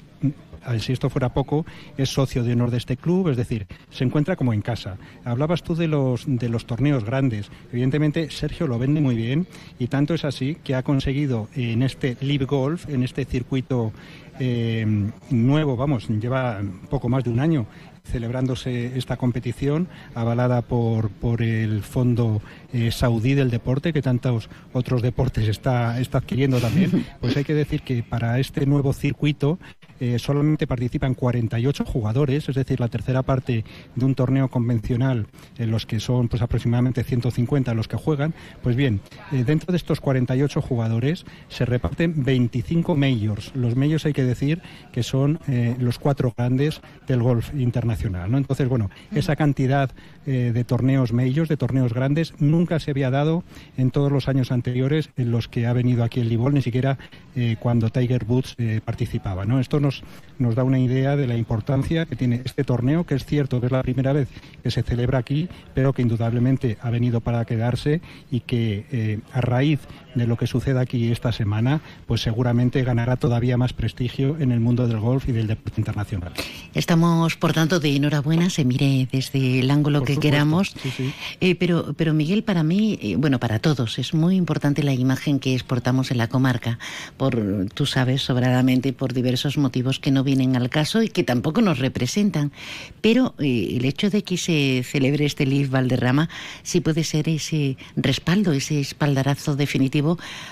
si esto fuera poco, es socio de honor de este club, es decir, se encuentra como en casa. Hablabas tú de los, de los torneos grandes. Evidentemente, Sergio lo vende muy bien y tanto es así que ha conseguido en este Live Golf, en este circuito eh, nuevo, vamos, lleva poco más de un año celebrándose esta competición avalada por, por el Fondo eh, Saudí del Deporte, que tantos otros deportes está, está adquiriendo también, pues hay que decir que para este nuevo circuito eh, solamente participan 48 jugadores, es decir, la tercera parte de un torneo convencional en los que son pues aproximadamente 150 los que juegan. Pues bien, eh, dentro de estos 48 jugadores se reparten 25 majors. Los majors hay que decir que son eh, los cuatro grandes del golf internacional. ¿no? Entonces, bueno, esa cantidad eh, de torneos majors, de torneos grandes, nunca se había dado en todos los años anteriores en los que ha venido aquí el Libol, ni siquiera eh, cuando Tiger Woods eh, participaba. ¿no? Esto nos, nos da una idea de la importancia que tiene este torneo, que es cierto que es la primera vez que se celebra aquí, pero que indudablemente ha venido para quedarse y que a raíz de lo que suceda aquí esta semana, pues seguramente ganará todavía más prestigio en el mundo del golf y del deporte internacional. Estamos, por tanto, de enhorabuena, se mire desde el ángulo Por que supuesto, queramos. sí, sí. Eh, pero, pero Miguel, para mí, eh, bueno, para todos, es muy importante la imagen que exportamos en la comarca, por, tú sabes, sobradamente, por diversos motivos que no vienen al caso y que tampoco nos representan. Pero eh, el hecho de que se celebre este Live Valderrama sí puede ser ese respaldo, ese espaldarazo definitivo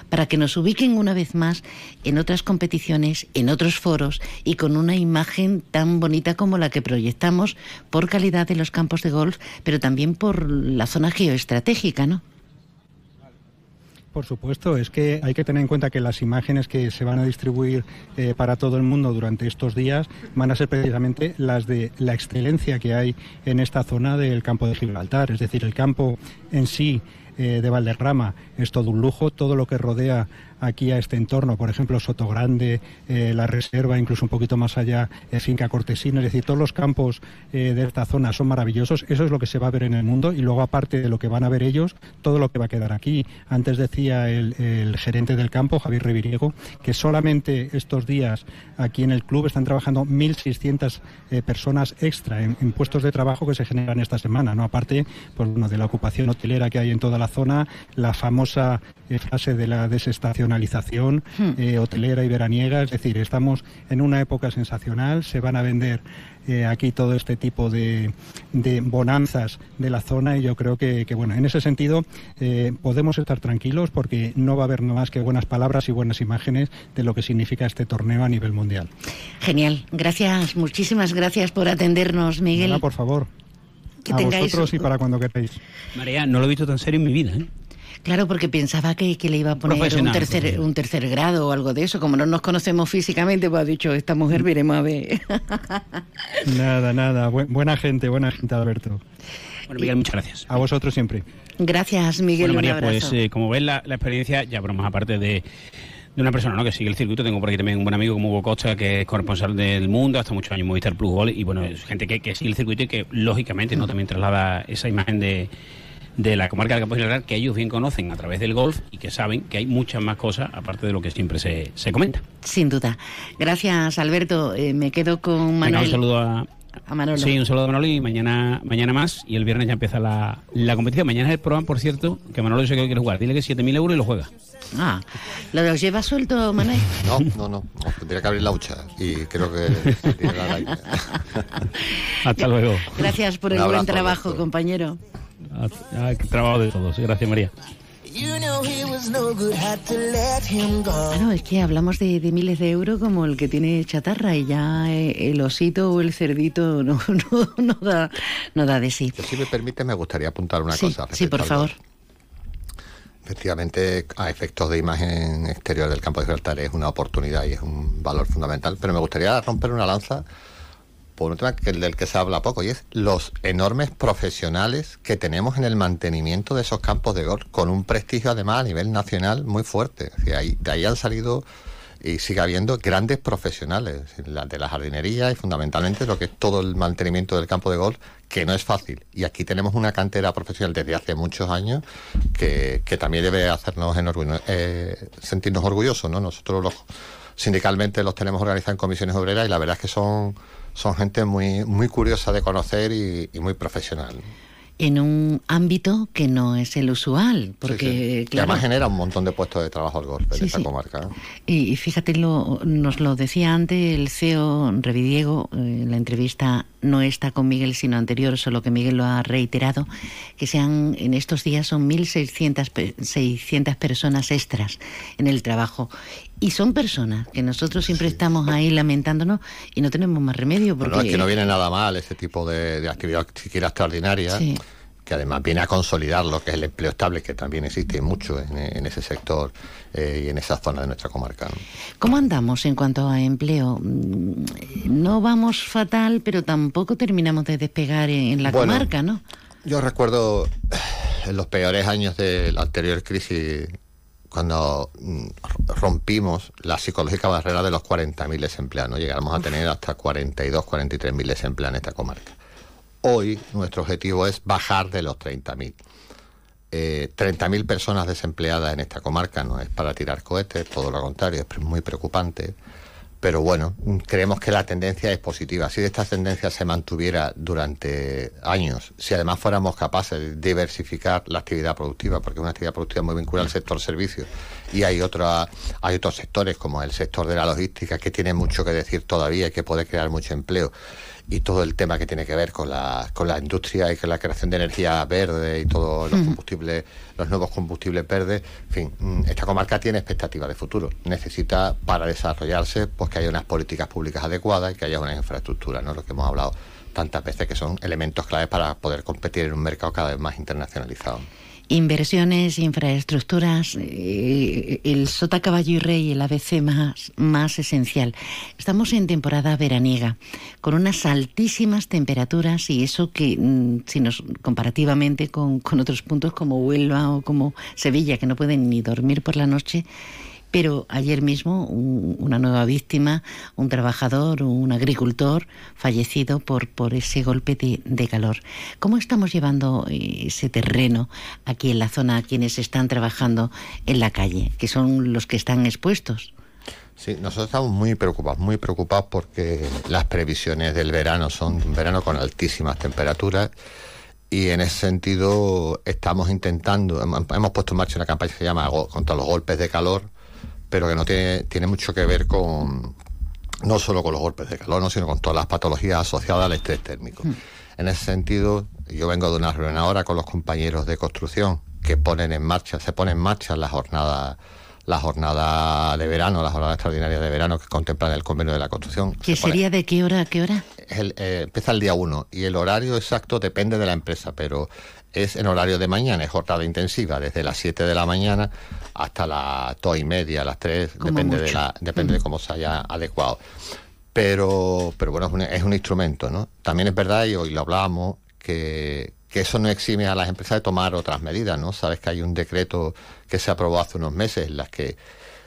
para que nos ubiquen una vez más en otras competiciones, en otros foros y con una imagen tan bonita como la que proyectamos por calidad de los campos de golf, pero también por la zona geoestratégica, ¿no? Por supuesto, es que hay que tener en cuenta que las imágenes que se van a distribuir eh, para todo el mundo durante estos días van a ser precisamente las de la excelencia que hay en esta zona del campo de Gibraltar. Es decir, el campo en sí eh, de Valderrama. Es todo un lujo, todo lo que rodea aquí a este entorno, por ejemplo, Sotogrande, eh, la Reserva, incluso un poquito más allá, eh, Finca Cortesina, es decir, todos los campos eh, de esta zona son maravillosos, eso es lo que se va a ver en el mundo y luego aparte de lo que van a ver ellos, todo lo que va a quedar aquí. Antes decía el, gerente del campo, Javier Reviriego, que solamente estos días aquí en el club están trabajando 1.600 eh, personas extra en, puestos de trabajo que se generan esta semana, ¿no? Aparte pues, de la ocupación hotelera que hay en toda la zona, la famosa fase de la desestacionalización hmm. eh, hotelera y veraniega, es decir, estamos en una época sensacional, se van a vender eh, aquí todo este tipo de, de, bonanzas de la zona y yo creo que, que bueno, en ese sentido eh, podemos estar tranquilos porque no va a haber más que buenas palabras y buenas imágenes de lo que significa este torneo a nivel mundial. Genial, gracias, muchísimas gracias por atendernos, Miguel. Hola, por favor. Que a tengáis... vosotros y para cuando queráis. María, no lo he visto tan serio en mi vida, ¿eh? Claro, porque pensaba que, que, le iba a poner un tercer, un tercer grado o algo de eso. Como no nos conocemos físicamente, pues ha dicho, esta mujer veremos a ver. nada, nada. Bu buena gente, buena gente, Alberto. Bueno, Miguel, muchas gracias. A vosotros siempre. Gracias, Miguel. Bueno, María, pues eh, como ves, la, la, experiencia, ya bromas aparte de, de una persona ¿no? que sigue el circuito. Tengo por aquí también un buen amigo como Hugo Costa, que es corresponsal del mundo, hasta muchos años en Movistar Plus Gol, y bueno, es gente que, que sigue el circuito y que, lógicamente, no también traslada esa imagen de de la comarca del Campo Gibraltar que ellos bien conocen a través del golf y que saben que hay muchas más cosas aparte de lo que siempre se, se comenta. Sin duda. Gracias, Alberto. Eh, me quedo con Manuel. Venga, un saludo a, a Manolo. Sí, un saludo a Manolo y mañana, mañana más y el viernes ya empieza la, la competición. Mañana es el programa, por cierto, que Manolo dice que quiere jugar. Dile que 7.000 euros y lo juega. Ah, ¿lo lleva suelto, Manuel? No, no, no. Tendría que abrir la hucha y creo que... Hasta luego. Gracias por el buen trabajo, compañero. Ah, trabajo de todos. Gracias, María. Claro, es que hablamos de, de, miles de euros como el que tiene chatarra y ya el osito o el cerdito no, no, no da, no da de sí. Si me permite, me gustaría apuntar una sí, cosa. Sí, por favor. Efectivamente, a efectos de imagen exterior del campo de Gibraltar es una oportunidad y es un valor fundamental, pero me gustaría romper una lanza por un tema del que se habla poco, y es los enormes profesionales que tenemos en el mantenimiento de esos campos de golf, con un prestigio además a nivel nacional muy fuerte. De ahí han salido y sigue habiendo grandes profesionales de la jardinería y fundamentalmente lo que es todo el mantenimiento del campo de golf, que no es fácil. Y aquí tenemos una cantera profesional desde hace muchos años que, que también debe hacernos eh, sentirnos orgullosos. ¿no? Nosotros los sindicalmente los tenemos organizados en comisiones obreras y la verdad es que son son gente muy, muy curiosa de conocer y, y muy profesional en un ámbito que no es el usual, porque sí, sí. claro, además genera un montón de puestos de trabajo el golf en Sí, esta comarca. Y, y fíjate, lo, nos lo decía antes el CEO Revidiego eh, en la entrevista, no está con Miguel, sino anterior, solo que Miguel lo ha reiterado, que sean en estos días son 1.600 pe- 600 personas extras en el trabajo. Y son personas que nosotros siempre estamos ahí lamentándonos y no tenemos más remedio. Porque Bueno, es que no viene nada mal ese tipo de, de actividad siquiera extraordinaria, Sí. que además viene a consolidar lo que es el empleo estable, que también existe mucho en, en ese sector eh, y en esa zona de nuestra comarca. ¿no? ¿Cómo andamos en cuanto a empleo? Mm, No vamos fatal, pero tampoco terminamos de despegar en, en la Bueno, comarca, ¿no? Yo recuerdo eh, en los peores años de la anterior crisis, cuando mm, rompimos la psicológica barrera de los 40.000 desempleados, ¿no? llegamos a tener hasta 42, 43.000 desempleados en esta comarca. Hoy nuestro objetivo es bajar de los 30.000. Eh, 30.000 personas desempleadas en esta comarca no es para tirar cohetes, todo lo contrario, es muy preocupante. Pero bueno, creemos que la tendencia es positiva. Si esta tendencia se mantuviera durante años, si además fuéramos capaces de diversificar la actividad productiva, porque es una actividad productiva muy vinculada al sector servicios, y hay, otra, hay otros sectores, como el sector de la logística, que tiene mucho que decir todavía y que puede crear mucho empleo, y todo el tema que tiene que ver con la, con la industria y con la creación de energía verde y todos los combustibles, los nuevos combustibles verdes. En fin, mm, esta comarca tiene expectativas de futuro. Necesita para desarrollarse pues que haya unas políticas públicas adecuadas y que haya unas infraestructuras, ¿no? Lo que hemos hablado tantas veces que son elementos claves para poder competir en un mercado cada vez más internacionalizado. Inversiones, infraestructuras, eh, el sota caballo y rey, el ABC más, más esencial. Estamos en temporada veraniega, con unas altísimas temperaturas y eso que, mm, si nos comparativamente con, con otros puntos como Huelva o como Sevilla, que no pueden ni dormir por la noche, Pero ayer mismo una nueva víctima, un trabajador, un agricultor fallecido por, por ese golpe de, de calor. ¿Cómo estamos llevando ese terreno aquí en la zona a quienes están trabajando en la calle, que son los que están expuestos? Sí, nosotros estamos muy preocupados, muy preocupados porque las previsiones del verano son un verano con altísimas temperaturas y en ese sentido estamos intentando, hemos puesto en marcha una campaña que se llama contra los golpes de calor, pero que no tiene, tiene mucho que ver con no solo con los golpes de calor, sino con todas las patologías asociadas al estrés térmico. Hmm. En ese sentido, yo vengo de una reunión ahora con los compañeros de construcción que ponen en marcha, se ponen en marcha la jornada la jornada de verano, la jornada extraordinaria de verano que contemplan el convenio de la construcción. ¿Qué sería de qué hora a qué hora? Eh, empieza el día 1 y el horario exacto depende de la empresa, pero es en horario de mañana, es jornada intensiva, desde las 7 de la mañana hasta las 2 y media, las 3, depende, de, la, depende de cómo se haya adecuado. Pero, pero bueno, es un, es un instrumento, ¿no? También es verdad, y hoy lo hablábamos, que, que eso no exime a las empresas de tomar otras medidas, ¿no? Sabes que hay un decreto que se aprobó hace unos meses en las que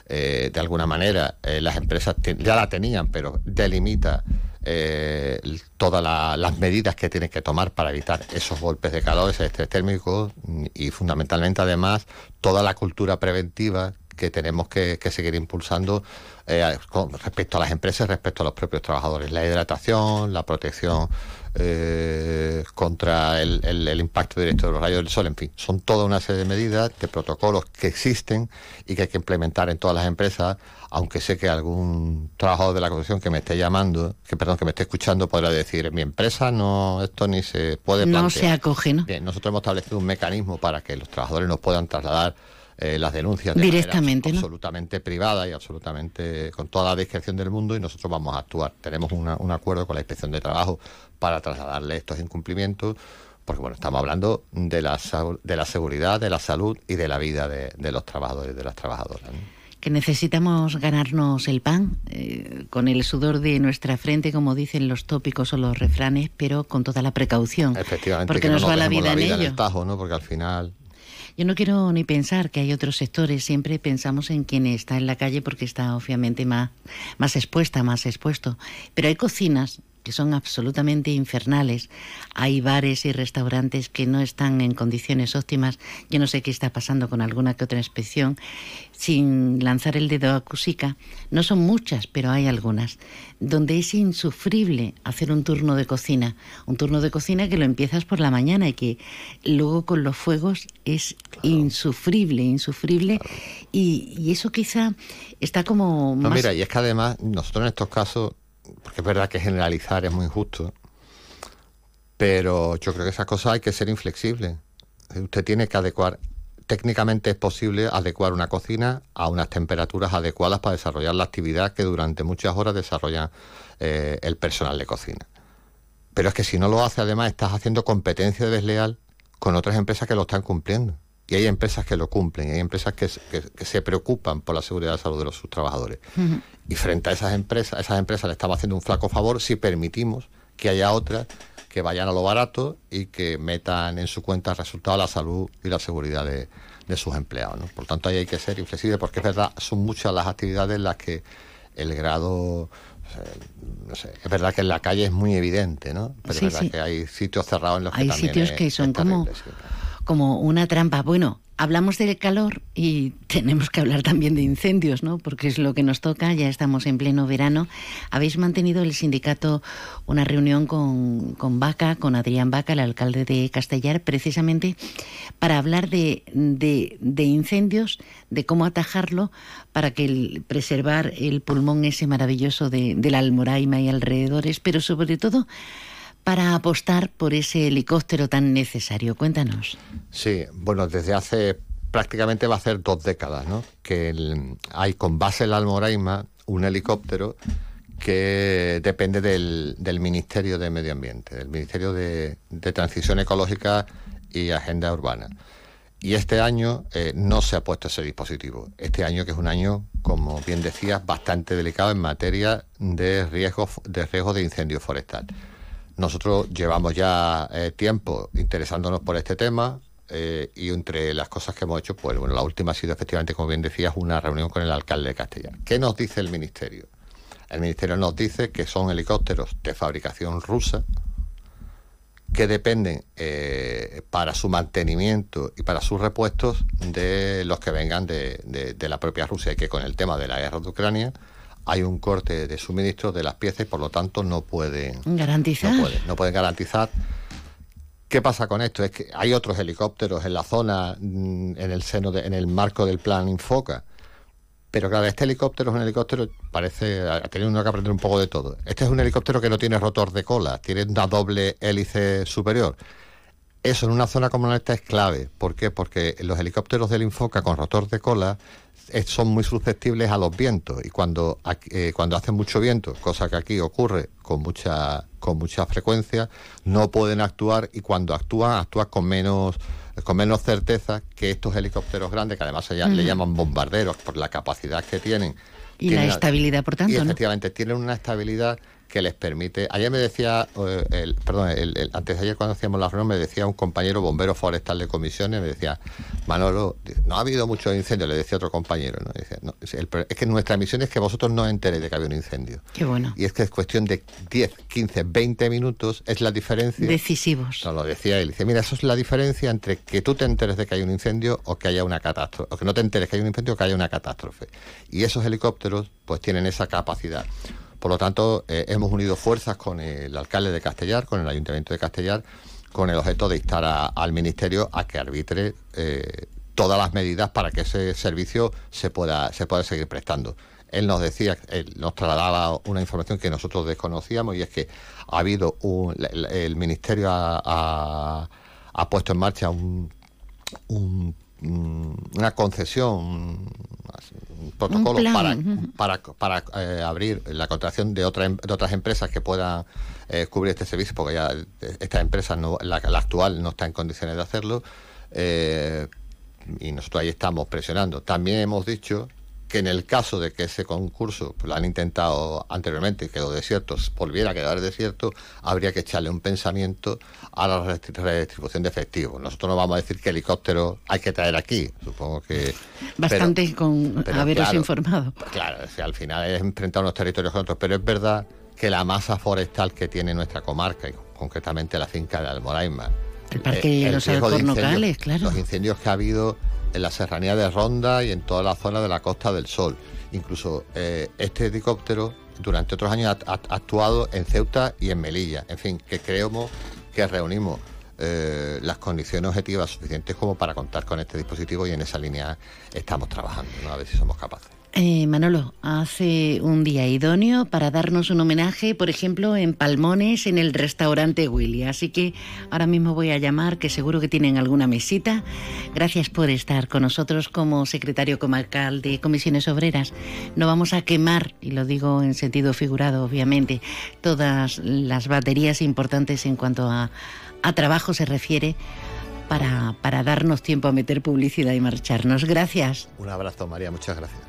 eh, de alguna manera eh, las empresas ya la tenían, pero delimita eh, todas las medidas que tienen que tomar para evitar esos golpes de calor, ese estrés térmico y fundamentalmente además toda la cultura preventiva que tenemos que, seguir impulsando respecto a las empresas, respecto a los propios trabajadores. La hidratación, la protección eh, contra el, impacto directo de los rayos del sol, en fin, son toda una serie de medidas, de protocolos que existen y que hay que implementar en todas las empresas, aunque sé que algún trabajador de la construcción que me esté llamando, que perdón, que me esté escuchando, podrá decir, mi empresa no, esto ni se puede plantear. No se acoge, ¿no? Bien, nosotros hemos establecido un mecanismo para que los trabajadores nos puedan trasladar eh, las denuncias de directamente, absolutamente privada y absolutamente con toda la discreción del mundo y nosotros vamos a actuar. Tenemos un acuerdo con la Inspección de Trabajo para trasladarle estos incumplimientos porque bueno, estamos hablando de la, de la seguridad, de la salud y de la vida de, los trabajadores y de las trabajadoras. Que necesitamos ganarnos el pan eh, con el sudor de nuestra frente, como dicen los tópicos o los refranes, pero con toda la precaución. Efectivamente, porque nos, va la vida, en ello. ¿no? Porque al final yo no quiero ni pensar que hay otros sectores, siempre pensamos en quien está en la calle porque está obviamente más, más expuesta, más expuesto. Pero hay cocinas que son absolutamente infernales. Hay bares y restaurantes que no están en condiciones óptimas. Yo no sé qué está pasando con alguna que otra inspección. Sin lanzar el dedo a Cusica, no son muchas, pero hay algunas donde es insufrible hacer un turno de cocina. Un turno de cocina que lo empiezas por la mañana y que luego con los fuegos es insufrible, insufrible. Y, eso quizá está como... No, mira, y es que además nosotros en estos casos, es verdad que generalizar es muy injusto, pero yo creo que esas cosas hay que ser inflexibles. Usted tiene que adecuar técnicamente es posible adecuar una cocina a unas temperaturas adecuadas para desarrollar la actividad que durante muchas horas desarrolla eh, el personal de cocina. Pero es que si no lo hace, además, estás haciendo competencia desleal con otras empresas que lo están cumpliendo. Y hay empresas que lo cumplen, hay empresas que, se preocupan por la seguridad y la salud de los, sus trabajadores. Y frente a esas empresas, a esas empresas le estamos haciendo un flaco favor si permitimos que haya otras que vayan a lo barato y que metan en su cuenta el resultado la salud y la seguridad de, sus empleados. ¿no? Por tanto, ahí hay que ser inflexible porque es verdad, son muchas las actividades en las que el grado no sé, es verdad que en la calle es muy evidente, ¿no? Pero es verdad que hay sitios cerrados en los que hay sitios que son como, como una trampa. Bueno, hablamos del calor y tenemos que hablar también de incendios, ¿no? Porque es lo que nos toca, ya estamos en pleno verano. Habéis mantenido el sindicato una reunión con, con Vaca, con Adrián Vaca, el alcalde de Castellar, precisamente para hablar de, de, incendios, de cómo atajarlo, para que preservar el pulmón ese maravilloso de, de la Almoraima y alrededores, pero sobre todo para apostar por ese helicóptero tan necesario. Cuéntanos. Sí, bueno, desde hace prácticamente va a ser dos décadas, ¿no? Que hay con base en la Almoraima un helicóptero que depende del, Ministerio de Medio Ambiente, del Ministerio de, Transición Ecológica y Agenda Urbana. Y este año eh, no se ha puesto ese dispositivo. Este año, que es un año, como bien decías, bastante delicado en materia de riesgo de, riesgo de incendio forestal. Nosotros llevamos ya eh, tiempo interesándonos por este tema. eh, y entre las cosas que hemos hecho, pues bueno, la última ha sido efectivamente, como bien decías, una reunión con el alcalde de Castellar. ¿Qué nos dice el Ministerio? El Ministerio nos dice que son helicópteros de fabricación rusa, que dependen eh, para su mantenimiento y para sus repuestos de los que vengan de, de, la propia Rusia y que con el tema de la guerra de Ucrania hay un corte de suministro de las piezas y por lo tanto no pueden garantizar. No pueden, no pueden garantizar. ¿Qué pasa con esto? Es que hay otros helicópteros en la zona, mm, en el seno, de, en el marco del plan Infoca, pero claro, este helicóptero es un helicóptero, parece, ha tenido uno que aprender un poco de todo. Este es un helicóptero que no tiene rotor de cola, tiene una doble hélice superior. Eso en una zona como esta es clave. ¿Por qué? Porque los helicópteros del Infoca con rotor de cola son muy susceptibles a los vientos y cuando, eh, cuando hace mucho viento, cosa que aquí ocurre con mucha, con mucha frecuencia, no pueden actuar y cuando actúan, actúan con menos con menos certeza que estos helicópteros grandes, que además se le llaman bombarderos por la capacidad que tienen. Y la estabilidad, por tanto. Y efectivamente, tienen una estabilidad que les permite. Ayer me decía, eh, el, perdón, el, antes de ayer cuando hacíamos la reunión me decía un compañero bombero forestal de comisiones, me decía, Manolo, no ha habido mucho incendio, le decía otro compañero. ¿no? es que nuestra misión es que vosotros no enteréis de que había un incendio. Qué bueno. Y es que es cuestión de 10, 15, 20 minutos, es la diferencia. Decisivos. No, lo decía él. Dice, mira, eso es la diferencia entre que tú te enteres de que hay un incendio o que haya una catástrofe, o que no te enteres que hay un incendio o que haya una catástrofe. Y esos helicópteros, pues tienen esa capacidad. Por lo tanto, eh, hemos unido fuerzas con el alcalde de Castellar, con el ayuntamiento de Castellar, con el objeto de instar al Ministerio a que arbitre eh, todas las medidas para que ese servicio se pueda, se pueda seguir prestando. Él nos decía, él nos trasladaba una información que nosotros desconocíamos y es que ha habido un, el, Ministerio ha, puesto en marcha un, una concesión, un, protocolo para, para, eh, abrir la contratación de, otra, em, de otras empresas que puedan eh, cubrir este servicio, porque ya esta empresa, no, la, actual, no está en condiciones de hacerlo. Eh, y nosotros ahí estamos presionando. También hemos dicho que en el caso de que ese concurso pues, lo han intentado anteriormente y quedó desierto, volviera a quedar desierto, habría que echarle un pensamiento a la redistribución de efectivos. Nosotros no vamos a decir que helicóptero hay que traer aquí, supongo que... Bastante con haberos informado. Claro, al final es enfrentar unos territorios con otros, pero es verdad que la masa forestal que tiene nuestra comarca, y concretamente la finca de Almoraima, el parque de eh, los alcornocales, claro. Los incendios que ha habido en la serranía de Ronda y en toda la zona de la Costa del Sol. Incluso eh, este helicóptero durante otros años ha, actuado en Ceuta y en Melilla. En fin, que creemos que reunimos eh, las condiciones objetivas suficientes como para contar con este dispositivo y en esa línea estamos trabajando, a ver si somos capaces. Eh, Manolo, hace un día idóneo para darnos un homenaje, por ejemplo, en Palmones, en el restaurante Willy. Así que ahora mismo voy a llamar, que seguro que tienen alguna mesita. Gracias por estar con nosotros como secretario comarcal de Comisiones Obreras. No vamos a quemar, y lo digo en sentido figurado, obviamente, todas las baterías importantes en cuanto a, trabajo se refiere. Para, para darnos tiempo a meter publicidad y marcharnos. Gracias. Un abrazo, María. Muchas gracias.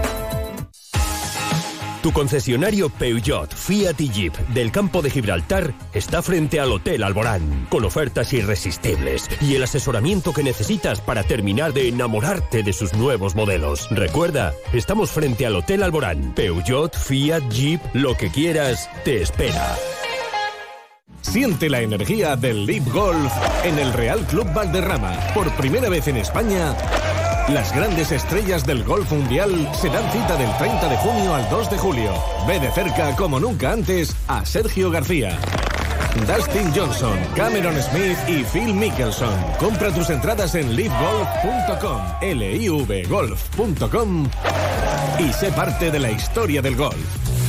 Tu concesionario Peugeot, Fiat y Jeep del campo de Gibraltar está frente al Hotel Alborán, con ofertas irresistibles y el asesoramiento que necesitas para terminar de enamorarte de sus nuevos modelos. Recuerda, estamos frente al Hotel Alborán. Peugeot, Fiat, Jeep, lo que quieras, te espera. Siente la energía del Leap Golf en el Real Club Valderrama. Por primera vez en España, las grandes estrellas del golf mundial se dan cita del 30 de junio al 2 de julio. Ve de cerca, como nunca antes, a Sergio García. Dustin Johnson, Cameron Smith y Phil Mickelson. Compra tus entradas en livegolf.com, livgolf.com y sé parte de la historia del golf.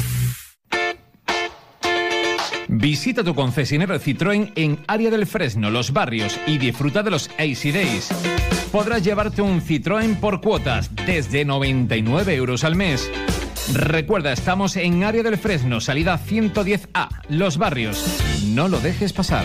Visita tu concesionario Citroën en Área del Fresno, Los Barrios y disfruta de los AC Days. Podrás llevarte un Citroën por cuotas desde 99 euros al mes. Recuerda, estamos en Área del Fresno, salida 110A, Los Barrios. No lo dejes pasar.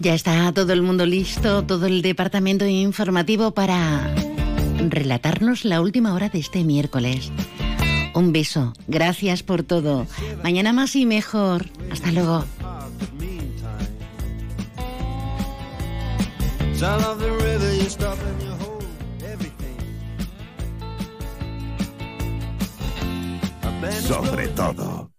Ya está todo el mundo listo, todo el departamento informativo para relatarnos la última hora de este miércoles. Un beso, gracias por todo. Mañana más y mejor. Hasta luego. Sobre todo.